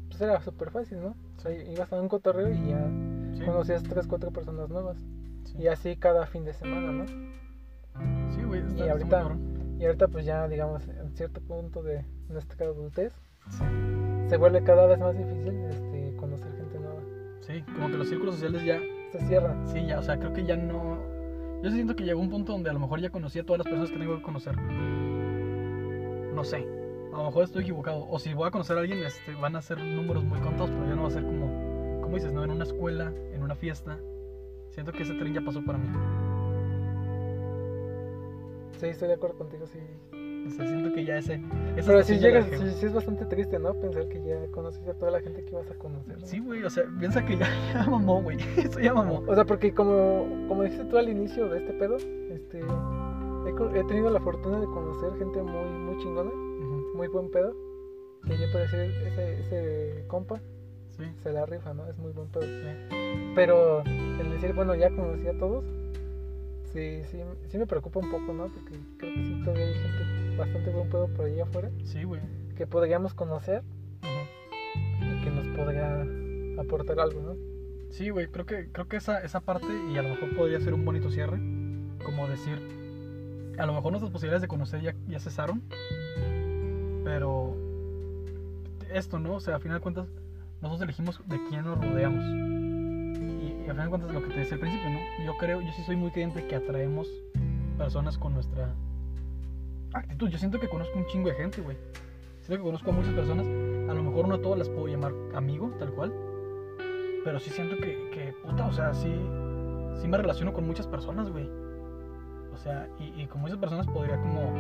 pues era súper fácil, ¿no? O sea, ibas a un cotorreo y ya Sí, conocías tres, cuatro personas nuevas. sí. Y así cada fin de semana, ¿no? Sí, güey. muy ahorita-. Y ahorita pues ya, digamos, en cierto punto de nuestra adultez, Sí. se vuelve cada vez más difícil este, conocer gente nueva. Sí, como que los círculos sociales ya, Se cierran. sí, ya, o sea, creo que ya no... Yo siento que llegó un punto donde a lo mejor ya conocí a todas las personas que tengo que conocer. No sé, a lo mejor estoy equivocado. O si voy a conocer a alguien, este, van a ser números muy contados, pero ya no va a ser como, como dices, ¿no? En una escuela, en una fiesta. Siento que ese tren ya pasó para mí. Sí, estoy de acuerdo contigo, sí. O sea, siento que ya ese... Pero si llegas, sí, sí es bastante triste, ¿no? Pensar que ya conociste a toda la gente que ibas a conocer. ¿no? Sí, güey, o sea, piensa que ya, *laughs* ya mamó, güey. *laughs* Eso ya mamó. O sea, porque como, como dijiste tú al inicio de este pedo, este, he, tenido la fortuna de conocer gente muy, muy chingona, muy buen pedo, que yo puedo decir, ese, ese compa Sí, se la rifa, ¿no? Es muy buen pedo. sí. Pero el decir, bueno, ya conocí a todos, sí, sí, sí me preocupa un poco, ¿no? Porque creo que sí todavía hay gente bastante buen pedo por allá afuera Sí, güey. que podríamos conocer Ujú. y que nos podría aportar algo, ¿no? Sí, güey, creo que, creo que esa, esa parte, y a lo mejor podría ser un bonito cierre, como decir, a lo mejor nuestras posibilidades de conocer ya, ya cesaron, pero esto, ¿no? O sea, a final de cuentas, nosotros elegimos de quién nos rodeamos. Y, y a final de cuentas, lo que te decía al principio, ¿no? Yo creo, yo sí soy muy creyente que atraemos personas con nuestra actitud. Yo siento que conozco un chingo de gente, güey. Siento que conozco a muchas personas. A lo mejor no a todas las puedo llamar amigo, tal cual. Pero sí siento que, que puta, o sea, sí, sí me relaciono con muchas personas, güey. O sea, y, y con muchas personas podría como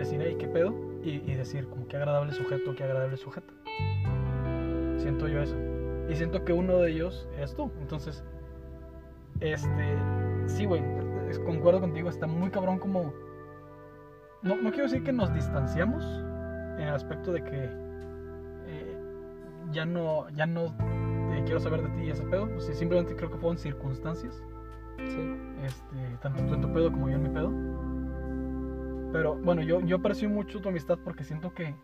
decir, hey, ¿qué pedo? Y, decir, como qué agradable sujeto, qué agradable sujeto. Siento yo eso. Y siento que uno de ellos es tú. Entonces, este, sí, güey, concuerdo contigo, está muy cabrón como... No, no quiero decir que nos distanciamos en el aspecto de que eh, ya no, ya no eh, quiero saber de ti y ese pedo. Pues sí, simplemente creo que fueron circunstancias Sí. este, tanto tú en tu pedo como yo en mi pedo. Pero bueno, yo, yo aprecio mucho tu amistad porque siento que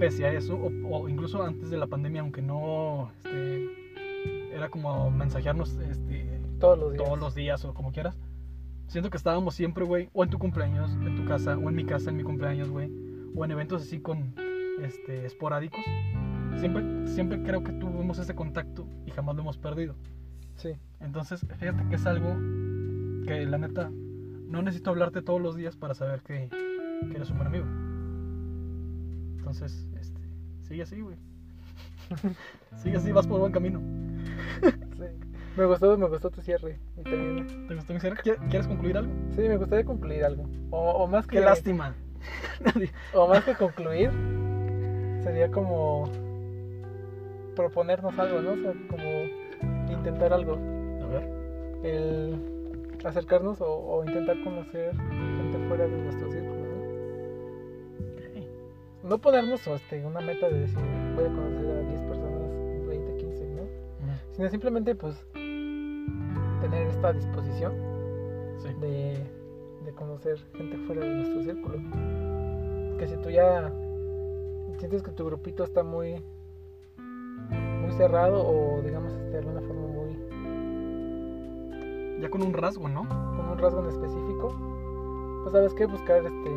pese a eso, o, o incluso antes de la pandemia, aunque no este, era como mensajearnos este, Todos los días. todos los días o como quieras, siento que estábamos siempre, güey, o en tu cumpleaños, en tu casa, o en mi casa, en mi cumpleaños, güey, o en eventos así con este, esporádicos. Siempre, siempre creo que tuvimos ese contacto y jamás lo hemos perdido. Sí. Entonces, fíjate que es algo que la neta no necesito hablarte todos los días para saber que, que eres un buen amigo. Entonces, este, sigue así, güey. *laughs* sigue así, vas por buen camino. sí. Me gustó, me gustó tu cierre. Y también- ¿Te gustó mi cierre? ¿Qui- ¿Quieres concluir algo? Sí, me gustaría concluir algo. O, o más que Qué lástima. *laughs* o más que concluir, sería como proponernos algo, ¿no? O sea, como intentar algo. A ver. El acercarnos o, o intentar conocer gente fuera de nuestro círculo, ¿no? No ponernos este, una meta de decir voy a conocer a 10 personas, 20, 15, ¿no? Sino simplemente pues tener esta disposición Sí. de, de conocer gente fuera de nuestro círculo. Que si tú ya sientes que tu grupito está muy muy cerrado o digamos este, de alguna forma muy Ya con un rasgo, ¿no? con un rasgo en específico, pues sabes qué buscar este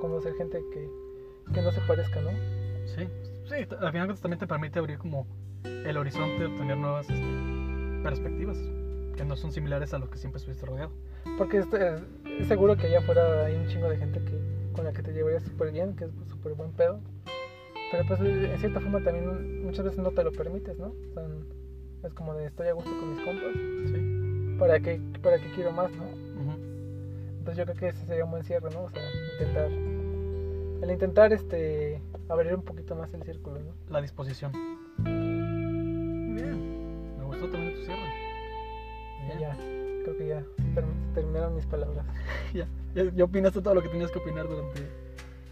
conocer gente que, que no se parezca, ¿no? Sí. Sí, al final también te permite abrir como el horizonte, obtener nuevas este, perspectivas que no son similares a lo que siempre estuviste rodeado. Porque es, es- es seguro que allá afuera hay un chingo de gente que con la que te llevarías súper bien, que es súper buen pedo. Pero pues en cierta forma también muchas veces no te lo permites, ¿no? O sea, es como de estoy a gusto con mis compas, Sí. ¿para qué, para qué quiero más, no? Ujú. Entonces yo creo que ese sería un buen cierre, ¿no? O sea, intentar, el intentar este, abrir un poquito más el círculo, ¿no? La disposición. Muy bien. Me gustó también tu cierre. Bien. ya, creo que ya ter- terminaron mis palabras. *laughs* ya, ya, ya opinaste todo lo que tenías que opinar durante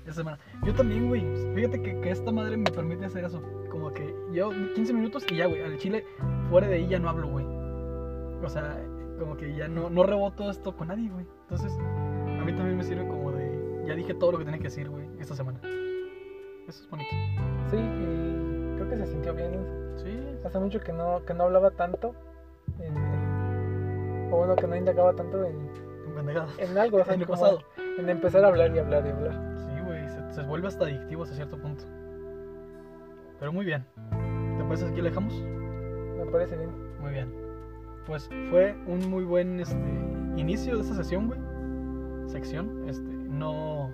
esa semana. Yo también, güey. Fíjate que, que esta madre me permite hacer eso. Como que yo 15 minutos y ya, güey. Al chile, fuera de ahí ya no hablo, güey. O sea, como que ya no, no reboto esto con nadie, güey. Entonces, a mí también me sirve como de, ya dije todo lo que tenía que decir, güey, esta semana. Eso es bonito. Sí, y creo que se sintió bien. Sí, Hace mucho que no, que no hablaba tanto. En, o bueno, que no indagaba tanto en, en algo. *laughs* En el pasado. En empezar a hablar y hablar y hablar. Sí, güey, se, se vuelve hasta adictivo hasta cierto punto. Pero muy bien. ¿Te parece que aquí dejamos? Me parece bien. Muy bien. Pues fue un muy buen este, inicio de esta sesión, güey. Sección. Este, no.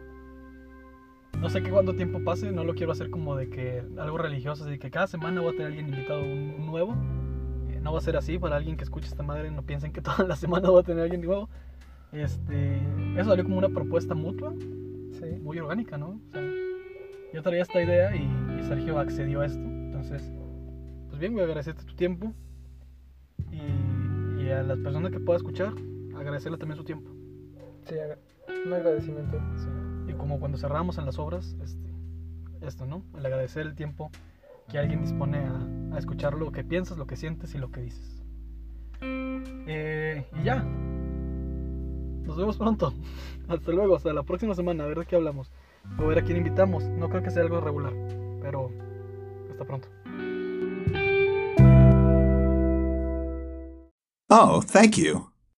No sé qué cuánto tiempo pase, no lo quiero hacer como de que algo religioso, así que cada semana voy a tener alguien invitado un, un nuevo. No va a ser así para alguien que escuche esta madre, no piensen que *laughs* toda la semana voy a tener alguien nuevo. Este, eso salió como una propuesta mutua, Sí. muy orgánica, ¿no? O sea, yo traía esta idea y, y Sergio accedió a esto. Entonces, pues bien, voy a agradecerte tu tiempo y, y a las personas que pueda escuchar, agradecerle también su tiempo. Sí, un agradecimiento. Sí. Y como cuando cerramos en las obras, este, esto, ¿no? El agradecer el tiempo que alguien dispone a, a escuchar lo que piensas, lo que sientes y lo que dices. Eh, y ya. Nos vemos pronto. *laughs* Hasta luego, hasta la próxima semana, a ver de qué hablamos. O ver a quién invitamos. No creo que sea algo regular, pero hasta pronto. Oh, thank you.